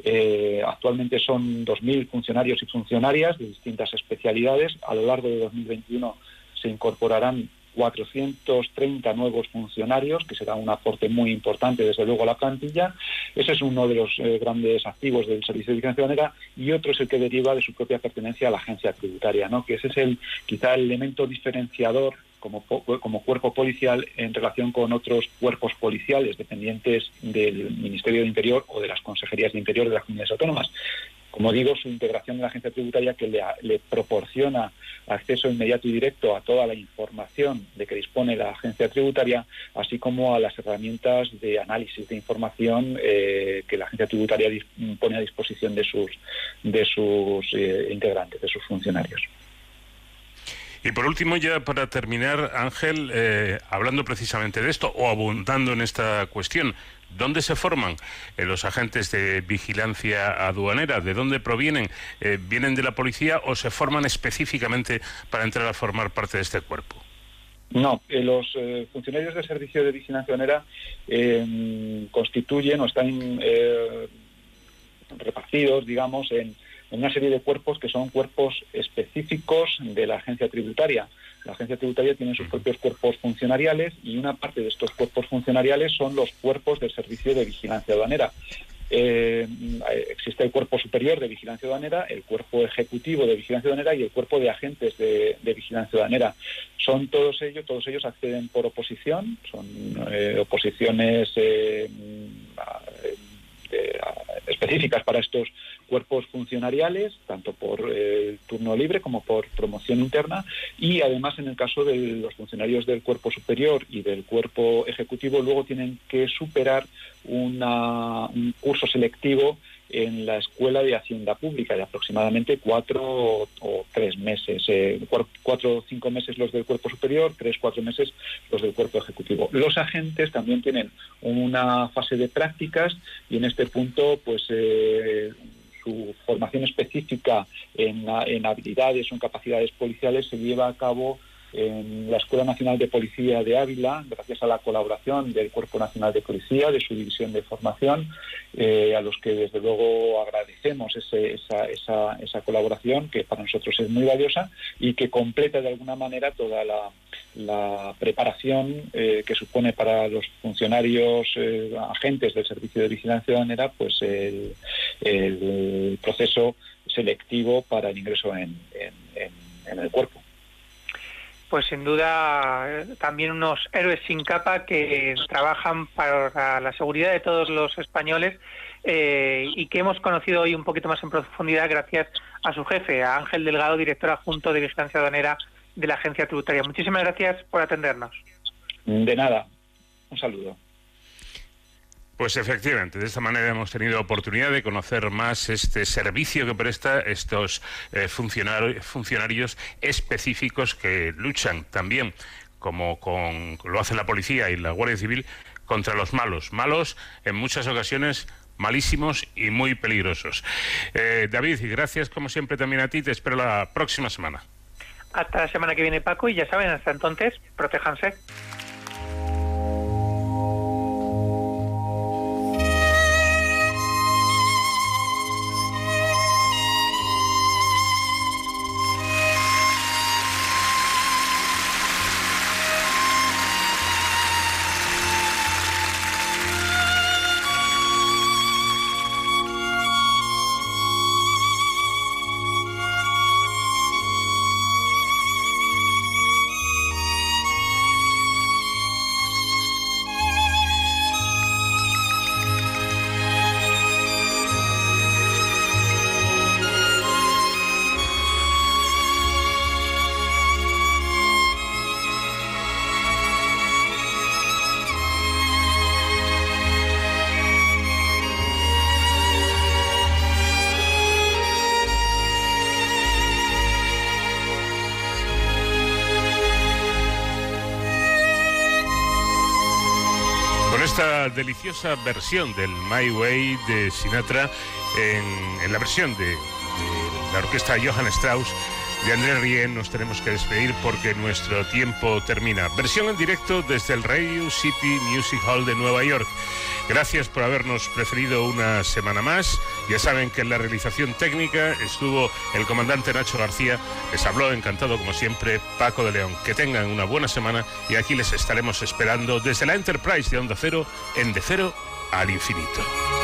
eh, actualmente son 2.000 funcionarios y funcionarias de distintas especialidades. A lo largo de 2021 se incorporarán 430 nuevos funcionarios, que será un aporte muy importante, desde luego, a la plantilla. Ese es uno de los eh, grandes activos del Servicio de Vigilancia Aduanera y otro es el que deriva de su propia pertenencia a la agencia tributaria, ¿no? que ese es el quizá el elemento diferenciador como, como cuerpo policial en relación con otros cuerpos policiales dependientes del Ministerio de Interior o de las consejerías de Interior de las comunidades autónomas. Como digo, su integración en la agencia tributaria que le, proporciona acceso inmediato y directo a toda la información de que dispone la agencia tributaria, así como a las herramientas de análisis de información eh, que la agencia tributaria pone a disposición de sus, de sus eh, integrantes, de sus funcionarios. Y por último, ya para terminar, Ángel, eh, hablando precisamente de esto o abundando en esta cuestión, ¿dónde se forman eh, los agentes de vigilancia aduanera? ¿De dónde provienen? Eh, ¿Vienen de la policía o se forman específicamente para entrar a formar parte de este cuerpo? No, eh, los funcionarios del Servicio de Vigilancia Aduanera eh, constituyen o están repartidos, digamos, en una serie de cuerpos que son cuerpos específicos de la agencia tributaria. La agencia tributaria tiene sus propios cuerpos funcionariales y una parte de estos cuerpos funcionariales son los cuerpos del Servicio de Vigilancia Aduanera. Eh, existe el cuerpo superior de vigilancia aduanera, el cuerpo ejecutivo de vigilancia aduanera y el cuerpo de agentes de, vigilancia aduanera. Son todos ellos, todos ellos acceden por oposición, son eh, oposiciones eh, específicas para estos cuerpos funcionariales, tanto por eh, turno libre como por promoción interna, y además en el caso de los funcionarios del cuerpo superior y del cuerpo ejecutivo, luego tienen que superar un curso selectivo en la Escuela de Hacienda Pública de aproximadamente cuatro o, tres meses, eh, cuatro o cinco meses los del cuerpo superior, tres, cuatro meses los del cuerpo ejecutivo. Los agentes también tienen una fase de prácticas y en este punto pues eh, su formación específica en, en habilidades o en capacidades policiales se lleva a cabo en la Escuela Nacional de Policía de Ávila, gracias a la colaboración del Cuerpo Nacional de Policía, de su división de formación, eh, a los que desde luego agradecemos ese- esa, esa- esa colaboración, que para nosotros es muy valiosa y que completa de alguna manera toda la, la preparación eh, que supone para los funcionarios, eh, agentes del Servicio de Vigilancia Aduanera, pues el, proceso selectivo para el ingreso en- el cuerpo. Pues sin duda también unos héroes sin capa que trabajan para la seguridad de todos los españoles eh, y que hemos conocido hoy un poquito más en profundidad gracias a su jefe, a Ángel Delgado, director adjunto de Vigilancia Aduanera de la Agencia Tributaria. Muchísimas gracias por atendernos. De nada, un saludo. Pues efectivamente, de esta manera hemos tenido oportunidad de conocer más este servicio que presta estos eh, funcionari- funcionarios específicos que luchan también, como con, lo hace la policía y la Guardia Civil, contra los malos. Malos en muchas ocasiones malísimos y muy peligrosos. Eh, David, gracias como siempre también a ti. Te espero la próxima semana. Hasta la semana que viene, Paco, y ya saben, hasta entonces, protéjanse. Deliciosa versión del My Way de Sinatra, en, en la versión de, de la orquesta Johann Strauss, de André Rien, nos tenemos que despedir porque nuestro tiempo termina. Versión en directo desde el Radio City Music Hall de Nueva York. Gracias por habernos preferido una semana más. Ya saben que en la realización técnica estuvo el comandante Nacho García. Les habló encantado como siempre Paco de León. Que tengan una buena semana y aquí les estaremos esperando desde la Enterprise de Onda Cero en De Cero al Infinito.